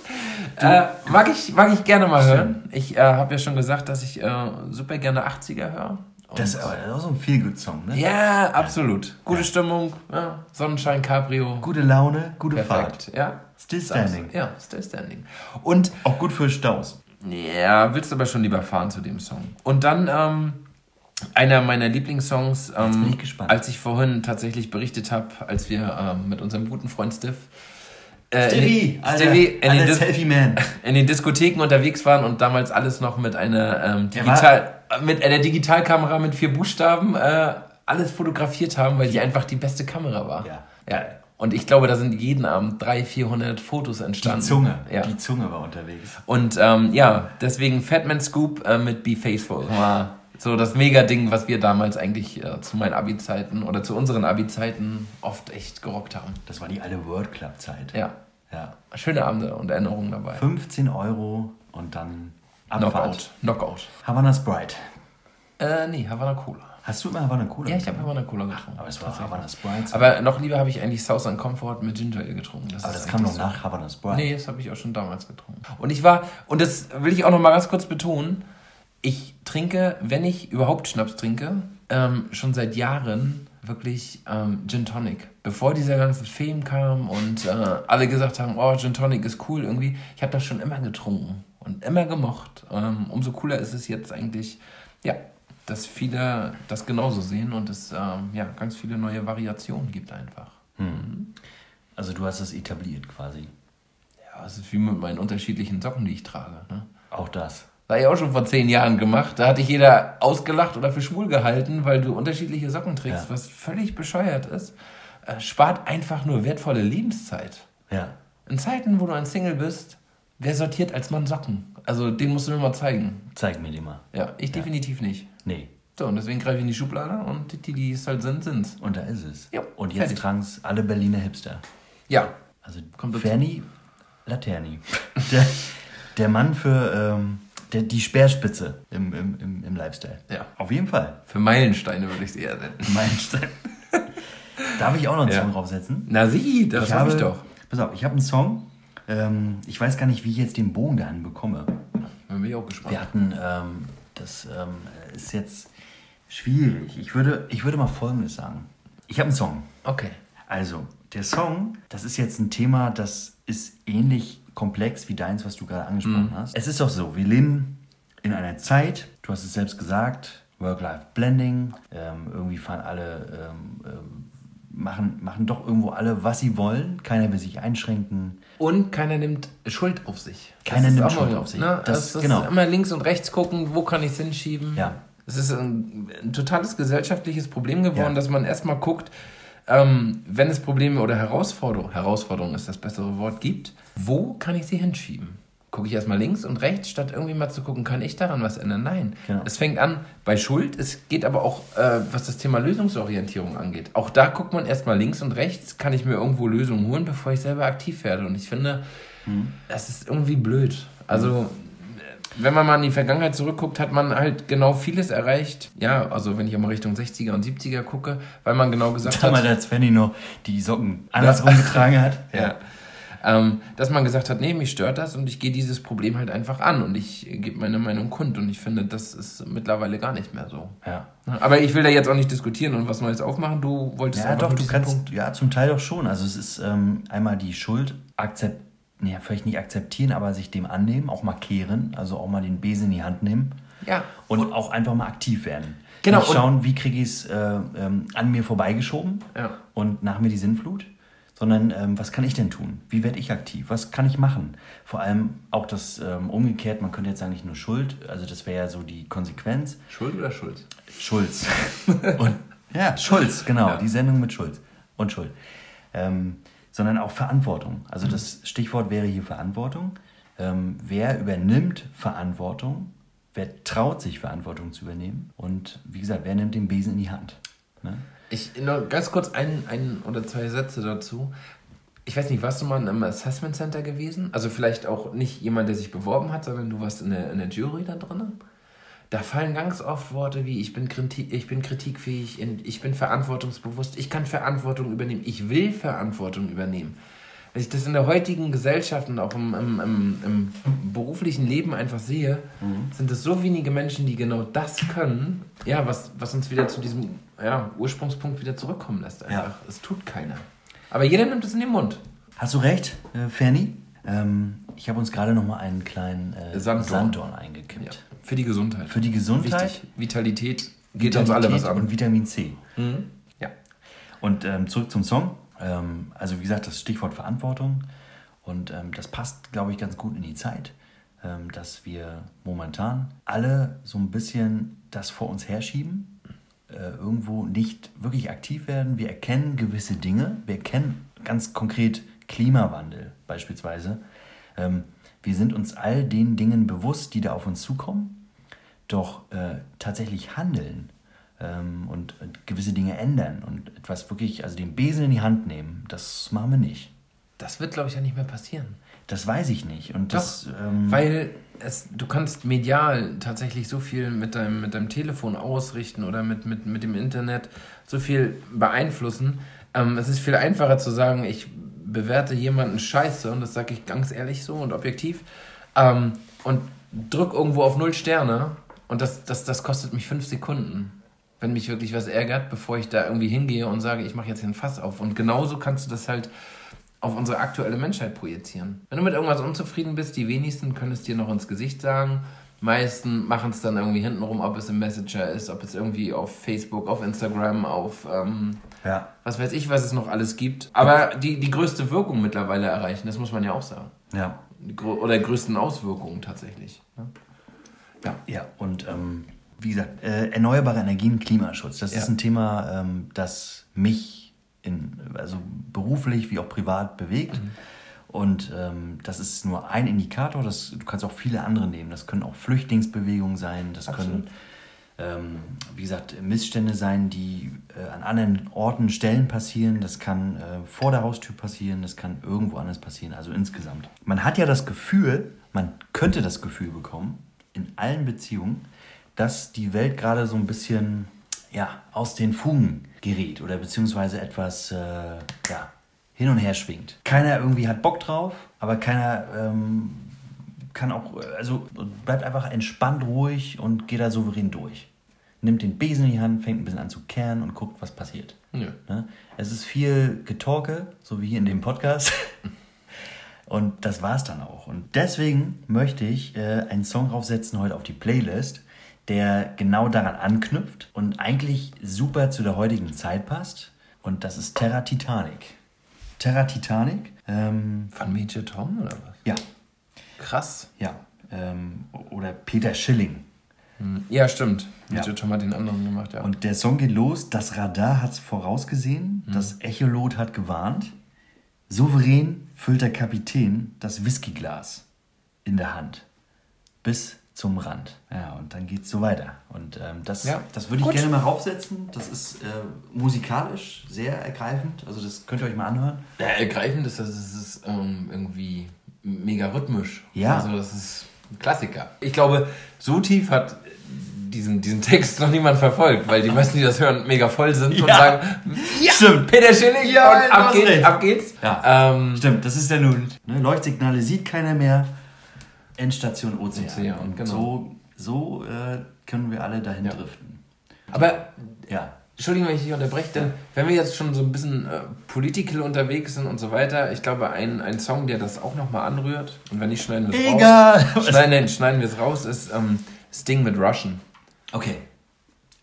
Äh, mag, ich, mag ich gerne mal hören. Ich äh, habe ja schon gesagt, dass ich äh, super gerne 80er höre. Das ist aber auch so ein Feel-Good-Song, ne? ja, absolut. Gute Stimmung, ja, Sonnenschein, Cabrio. Gute Laune, gute Fahrt. Perfekt. Ja. Still standing. Ja, still standing. Und Auch gut für Staus. ja, willst aber schon lieber fahren zu dem Song. Und dann ähm, einer meiner Lieblingssongs, ähm, ich als ich vorhin tatsächlich berichtet habe, als wir ähm, mit unserem guten Freund Stiff äh, in Stevie, den- Alter, Stevie in, den Alter, Dis Selfie-Man. in den Diskotheken unterwegs waren und damals alles noch mit einer ähm, digital mit einer Digitalkamera mit vier Buchstaben äh, alles fotografiert haben, weil die einfach die beste Kamera war. Ja. ja. Und ich glaube, da sind jeden Abend 300, 400 Fotos Die entstanden. Zunge, Ja. die Zunge war unterwegs. Und ähm, ja, deswegen Fatman Scoop äh, mit Be Faithful war so das Mega-Ding, was wir damals eigentlich äh, zu meinen Abi-Zeiten oder zu unseren Abi-Zeiten oft echt gerockt haben. Das war die alte World Club-Zeit. Ja, ja. schöne Abende und Erinnerungen dabei. 15 Euro und dann Abfahrt. Knockout. Knockout. Havana Sprite. Äh, nee, Havana Cola. Hast du immer Havana Cola? Ja, ich habe getrunken? Havana Cola getrunken. Aber es war. Havana Sprite. Aber noch lieber habe ich eigentlich South and Comfort mit Ginger Ale getrunken. Aber ist das kam noch nach Havana Sprite. Nee, das habe ich auch schon damals getrunken. Und ich war, und das will ich auch noch mal ganz kurz betonen, ich trinke, wenn ich überhaupt Schnaps trinke, ähm, schon seit Jahren wirklich ähm, Gin Tonic. Bevor dieser ganze Film kam und äh, alle gesagt haben, oh, Gin Tonic ist cool irgendwie, ich habe das schon immer getrunken und immer gemocht. Ähm, umso cooler ist es jetzt eigentlich, ja, dass viele das genauso sehen und es ähm, ja, ganz viele neue Variationen gibt einfach. Also du hast das etabliert quasi. Ja, es ist wie mit meinen unterschiedlichen Socken, die ich trage. Ne? Auch das. Das habe ich auch schon vor zehn Jahren gemacht. Da hat dich jeder ausgelacht oder für schwul gehalten, weil du unterschiedliche Socken trägst, Ja. was völlig bescheuert ist. Äh, spart einfach nur wertvolle Lebenszeit. Ja. In Zeiten, wo du ein Single bist, wer sortiert als Mann Socken? Also den musst du mir mal zeigen. Zeig mir die mal. Ja, ich definitiv nicht. Nee. So, und deswegen greife ich in die Schublade und die, die es halt sind, sind's. Und da ist es. Jo, und jetzt tragen es alle Berliner Hipster. Ja, Also Kommt. Ferni Laterni. der, der Mann für ähm, der, die Speerspitze im, im, im, im Lifestyle. Ja. Auf jeden Fall. für Meilensteine würde ich es eher nennen. Meilenstein. Darf ich auch noch einen Ja. Song draufsetzen? Na sieh, das habe, ich doch. Pass auf, ich habe einen Song. Ähm, ich weiß gar nicht, wie ich jetzt den Bogen dahin bekomme. Da bin ich auch gespannt. Wir hatten, ähm, das ähm, ist jetzt schwierig. Ich würde, ich würde mal Folgendes sagen. Ich habe einen Song. Okay. Also, der Song, das ist jetzt ein Thema, das ist ähnlich komplex wie deins, was du gerade angesprochen hast. Es ist doch so, wir leben in einer Zeit, du hast es selbst gesagt, Work-Life-Blending, ähm, irgendwie fahren alle, ähm, ähm, machen, machen doch irgendwo alle, was sie wollen, keiner will sich einschränken. Und keiner nimmt Schuld auf sich. Keiner nimmt Schuld auf sich. Ne? Das- Das, das genau. ist immer links und rechts gucken, wo kann ich es hinschieben. Ja. Es ist ein, ein totales gesellschaftliches Problem geworden, Ja. dass man erstmal guckt, ähm, wenn es Probleme oder Herausforderungen, Herausforderung ist das bessere Wort, gibt, wo kann ich sie hinschieben? Gucke ich erstmal links und rechts, statt irgendwie mal zu gucken, kann ich daran was ändern? Nein. Genau. Es fängt an bei Schuld, es geht aber auch, äh, was das Thema Lösungsorientierung angeht. Auch da guckt man erstmal links und rechts, kann ich mir irgendwo Lösungen holen, bevor ich selber aktiv werde. Und ich finde, das ist irgendwie blöd. Also, wenn man mal in die Vergangenheit zurückguckt, hat man halt genau vieles erreicht. Ja, also wenn ich mal Richtung 60er und 70er gucke, weil man genau gesagt Damals, hat, als Fanny noch die Socken andersrum getragen hat. ja, ähm, dass man gesagt hat, nee, mich stört das und ich gehe dieses Problem halt einfach an und ich gebe meine Meinung kund. Und ich finde, das ist mittlerweile gar nicht mehr so. ja. Aber ich will da jetzt auch nicht diskutieren und was Neues aufmachen. Du wolltest Ja, doch, du kannst, Punkt. ja, zum Teil doch schon. Also es ist ähm, einmal die Schuld akzept, ja, vielleicht nicht akzeptieren, aber sich dem annehmen, auch mal kehren, also auch mal den Besen in die Hand nehmen Ja. und auch einfach mal aktiv werden. Genau, Nicht und- schauen, wie kriege ich es äh, ähm, an mir vorbeigeschoben Ja. und nach mir die Sinnflut, sondern ähm, was kann ich denn tun? Wie werde ich aktiv? Was kann ich machen? Vor allem auch das ähm, umgekehrt, man könnte jetzt sagen, nicht nur Schuld, also das wäre ja so die Konsequenz, Schuld oder Schuld? Schulz. Und, ja, Schulz, genau. Ja. Die Sendung mit Schulz und Schuld. Ähm, sondern auch Verantwortung. Also das Stichwort wäre hier Verantwortung. Ähm, wer übernimmt Verantwortung? Wer traut sich Verantwortung zu übernehmen? Und wie gesagt, wer nimmt den Besen in die Hand? Ne? Ich noch ganz kurz ein, ein oder zwei Sätze dazu. Ich weiß nicht, warst du mal im Assessment Center gewesen? Also vielleicht auch nicht jemand, der sich beworben hat, sondern du warst in der, in der Jury da drin. Da fallen ganz oft Worte wie ich bin, Kritik, ich bin kritikfähig, ich bin verantwortungsbewusst, ich kann Verantwortung übernehmen, ich will Verantwortung übernehmen. Wenn ich das in der heutigen Gesellschaft und auch im, im, im, im beruflichen Leben einfach sehe, sind es so wenige Menschen, die genau das können, ja, was, was uns wieder zu diesem ja, Ursprungspunkt wieder zurückkommen lässt. Einfach. Ja. Es tut keiner. Aber jeder nimmt es in den Mund. Hast du recht, äh, Ferni? Ähm, ich habe uns gerade noch mal einen kleinen äh, Sanddorn. Sanddorn eingekippt. Ja. Für die Gesundheit. Für die Gesundheit, Wichtig. Vitalität geht uns alle was Vitalität an. und Vitamin C. Ja. Und ähm, zurück zum Song. Ähm, also wie gesagt, das Stichwort Verantwortung. Und ähm, das passt, glaube ich, ganz gut in die Zeit, ähm, dass wir momentan alle so ein bisschen das vor uns herschieben, äh, irgendwo nicht wirklich aktiv werden. Wir erkennen gewisse Dinge. Wir erkennen ganz konkret Klimawandel beispielsweise. Ähm, wir sind uns all den Dingen bewusst, die da auf uns zukommen, doch äh, tatsächlich handeln ähm, und, und gewisse Dinge ändern und etwas wirklich, also den Besen in die Hand nehmen, das machen wir nicht. Das wird, glaube ich, ja nicht mehr passieren. Das weiß ich nicht. Und das, ähm, weil es, du kannst medial tatsächlich so viel mit deinem, mit deinem Telefon ausrichten oder mit, mit, mit dem Internet so viel beeinflussen. Ähm, es ist viel einfacher zu sagen, ich bewerte jemanden scheiße, und das sage ich ganz ehrlich so und objektiv, ähm, und drück irgendwo auf null Sterne und das, das, das kostet mich fünf Sekunden, wenn mich wirklich was ärgert, bevor ich da irgendwie hingehe und sage, ich mache jetzt hier ein Fass auf. Und genauso kannst du das halt auf unsere aktuelle Menschheit projizieren. Wenn du mit irgendwas unzufrieden bist, die wenigsten können es dir noch ins Gesicht sagen. Meisten machen es dann irgendwie hintenrum, ob es im Messenger ist, ob es irgendwie auf Facebook, auf Instagram, auf ähm, ja. was weiß ich, was es noch alles gibt. Aber die, die größte Wirkung mittlerweile erreichen, das muss man ja auch sagen. Ja. Oder die größten Auswirkungen tatsächlich. Ne? Ja. Ja, und ähm, wie gesagt, äh, erneuerbare Energien, Klimaschutz, das Ja. ist ein Thema, ähm, das mich in, also beruflich wie auch privat bewegt. Und ähm, das ist nur ein Indikator, das, du kannst auch viele andere nehmen. Das können auch Flüchtlingsbewegungen sein, das können, ähm, wie gesagt, Missstände sein, die äh, an anderen Orten, Stellen passieren. Das kann äh, vor der Haustür passieren, das kann irgendwo anders passieren, also insgesamt. Man hat ja das Gefühl, man könnte das Gefühl bekommen, in allen Beziehungen, dass die Welt gerade so ein bisschen ja, aus den Fugen gerät oder beziehungsweise etwas äh, ja, hin und her schwingt. Keiner irgendwie hat Bock drauf, aber keiner ähm, kann auch, also bleibt einfach entspannt ruhig und geht da souverän durch. Nimmt den Besen in die Hand, fängt ein bisschen an zu kehren und guckt, was passiert. Ja. Ne? Es ist viel Getalke, so wie hier in dem Podcast. Und das war's dann auch. Und deswegen möchte ich äh, einen Song draufsetzen heute auf die Playlist, der genau daran anknüpft und eigentlich super zu der heutigen Zeit passt. Und das ist Terra Titanic. Terra Titanic, ähm, Von Major Tom oder was? ja, Krass. ja, ähm, oder Peter Schilling. Ja, stimmt. Ja. Major Tom hat den anderen gemacht, ja. Und der Song geht los, das Radar hat's vorausgesehen, das Echolot hat gewarnt. Souverän füllt der Kapitän das Whiskyglas in der Hand bis zum Rand. Ja, und dann geht's so weiter. Und ähm, das, Ja. das würde ich Gut. gerne mal raufsetzen. Das ist äh, musikalisch sehr ergreifend. Also das könnt ihr euch mal anhören. Ja, ergreifend ist, das es ist ähm, irgendwie mega rhythmisch. Ja. Also das ist ein Klassiker. Ich glaube, so tief hat diesen, diesen Text noch niemand verfolgt, weil die meisten, die das hören, mega voll sind und Ja. sagen, Stimmt. Peter Schilling Ja, und ab recht. ab geht's. Ja. Ähm, Stimmt, das ist ja nun. Ne, Leuchtsignale sieht keiner mehr. Endstation Ozean. Ozean, und genau. so, so äh, können wir alle dahin Ja. driften. aber Ja. Entschuldigung, wenn ich dich unterbreche, denn wenn wir jetzt schon so ein bisschen äh, political unterwegs sind und so weiter, ich glaube, ein, ein Song, der das auch nochmal anrührt, und wenn nicht, schneiden wir es Egal. raus. Schneiden, nein, schneiden wir es raus, ist ähm, Sting mit Russian. Okay.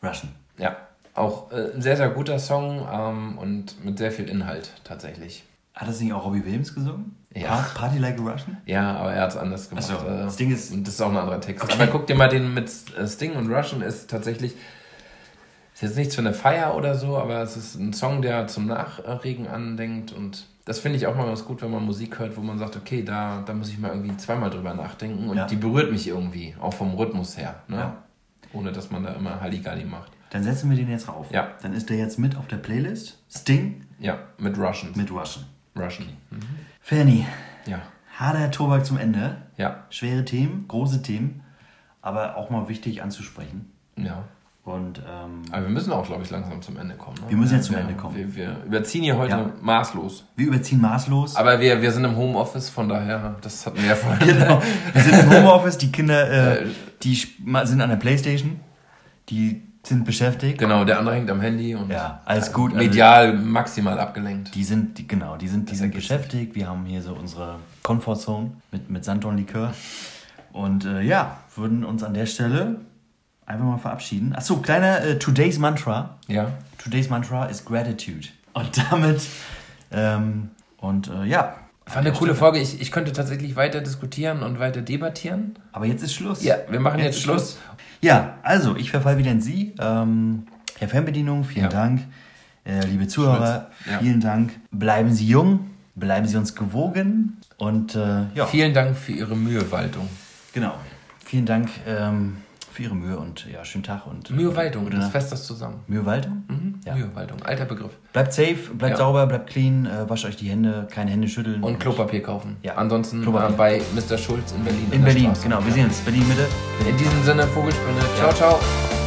Russian. Ja, auch äh, ein sehr, sehr guter Song ähm, und mit sehr viel Inhalt tatsächlich. Hat das nicht auch Robbie Williams gesungen? Ja. Pa- Party Like a Russian? Ja, aber er hat es anders gemacht. Ach so, äh, Sting ist- Und das ist auch ein anderer Text. Okay. Aber guck dir mal den mit äh, Sting und Russian ist tatsächlich. Ist jetzt nichts für eine Feier oder so, aber es ist ein Song, der zum Nachregen andenkt und das finde ich auch mal ganz gut, wenn man Musik hört, wo man sagt, okay, da, da muss ich mal irgendwie zweimal drüber nachdenken und Ja. die berührt mich irgendwie, auch vom Rhythmus her, ne? Ja. Ohne dass man da immer Halligalli macht. Dann setzen wir den jetzt rauf. Ja. Dann ist der jetzt mit auf der Playlist. Sting Ja, mit Russian. mit Russian. Russian. Mhm. Fanny, Ja, harter Tobak zum Ende. ja, Schwere Themen, große Themen, aber auch mal wichtig anzusprechen. ja. Und ähm, Aber wir müssen auch, glaube ich, langsam zum Ende kommen. Ne? Wir müssen jetzt zum wir, Ende kommen. Wir, wir überziehen hier heute Ja. maßlos. wir überziehen maßlos. Aber wir, wir sind im Homeoffice, von daher, das hatten wir ja vorher. Genau. Wir sind im Homeoffice, die Kinder äh, Äh, die sind an der Playstation, die sind beschäftigt. Genau, der andere hängt am Handy und Ja, alles gut. Also, medial maximal abgelenkt. Die sind, die, genau, die sind, die Das sind beschäftigt. Wir haben hier so unsere Comfortzone mit, mit Sanddorn-Likör. Und äh, ja, würden uns an der Stelle einfach mal verabschieden. Achso, kleiner äh, Today's Mantra. Ja, Today's Mantra ist Gratitude. Und damit, ähm, und äh, ja, War eine coole Folge. Ich, ich könnte tatsächlich weiter diskutieren und weiter debattieren. Aber jetzt ist Schluss. Ja, wir machen jetzt ist Schluss. Ja, also ich verfall wieder in Sie. Ähm, Herr Fernbedienung, vielen Ja. Dank. Äh, liebe Zuhörer, Ja. vielen Dank. Bleiben Sie jung, bleiben Sie uns gewogen und äh, ja, Vielen Dank für Ihre Mühewaltung. genau. Vielen Dank ähm, für Ihre Mühe und ja, schönen Tag und Mühewaltung, Gute das fasst das zusammen. Mühewaltung? Mhm. Ja. Mühewaltung, alter Begriff. Bleibt safe, bleibt Ja. sauber, bleibt clean, äh, wascht euch die Hände, keine Hände schütteln. Und Klopapier kaufen. Ja. Ansonsten Klopapier. äh, bei Mr. Schulz in Berlin. in der Berlin, genau. Wir sehen uns. Berlin Mitte. In diesem Sinne, Vogelspinne. Ciao, ciao.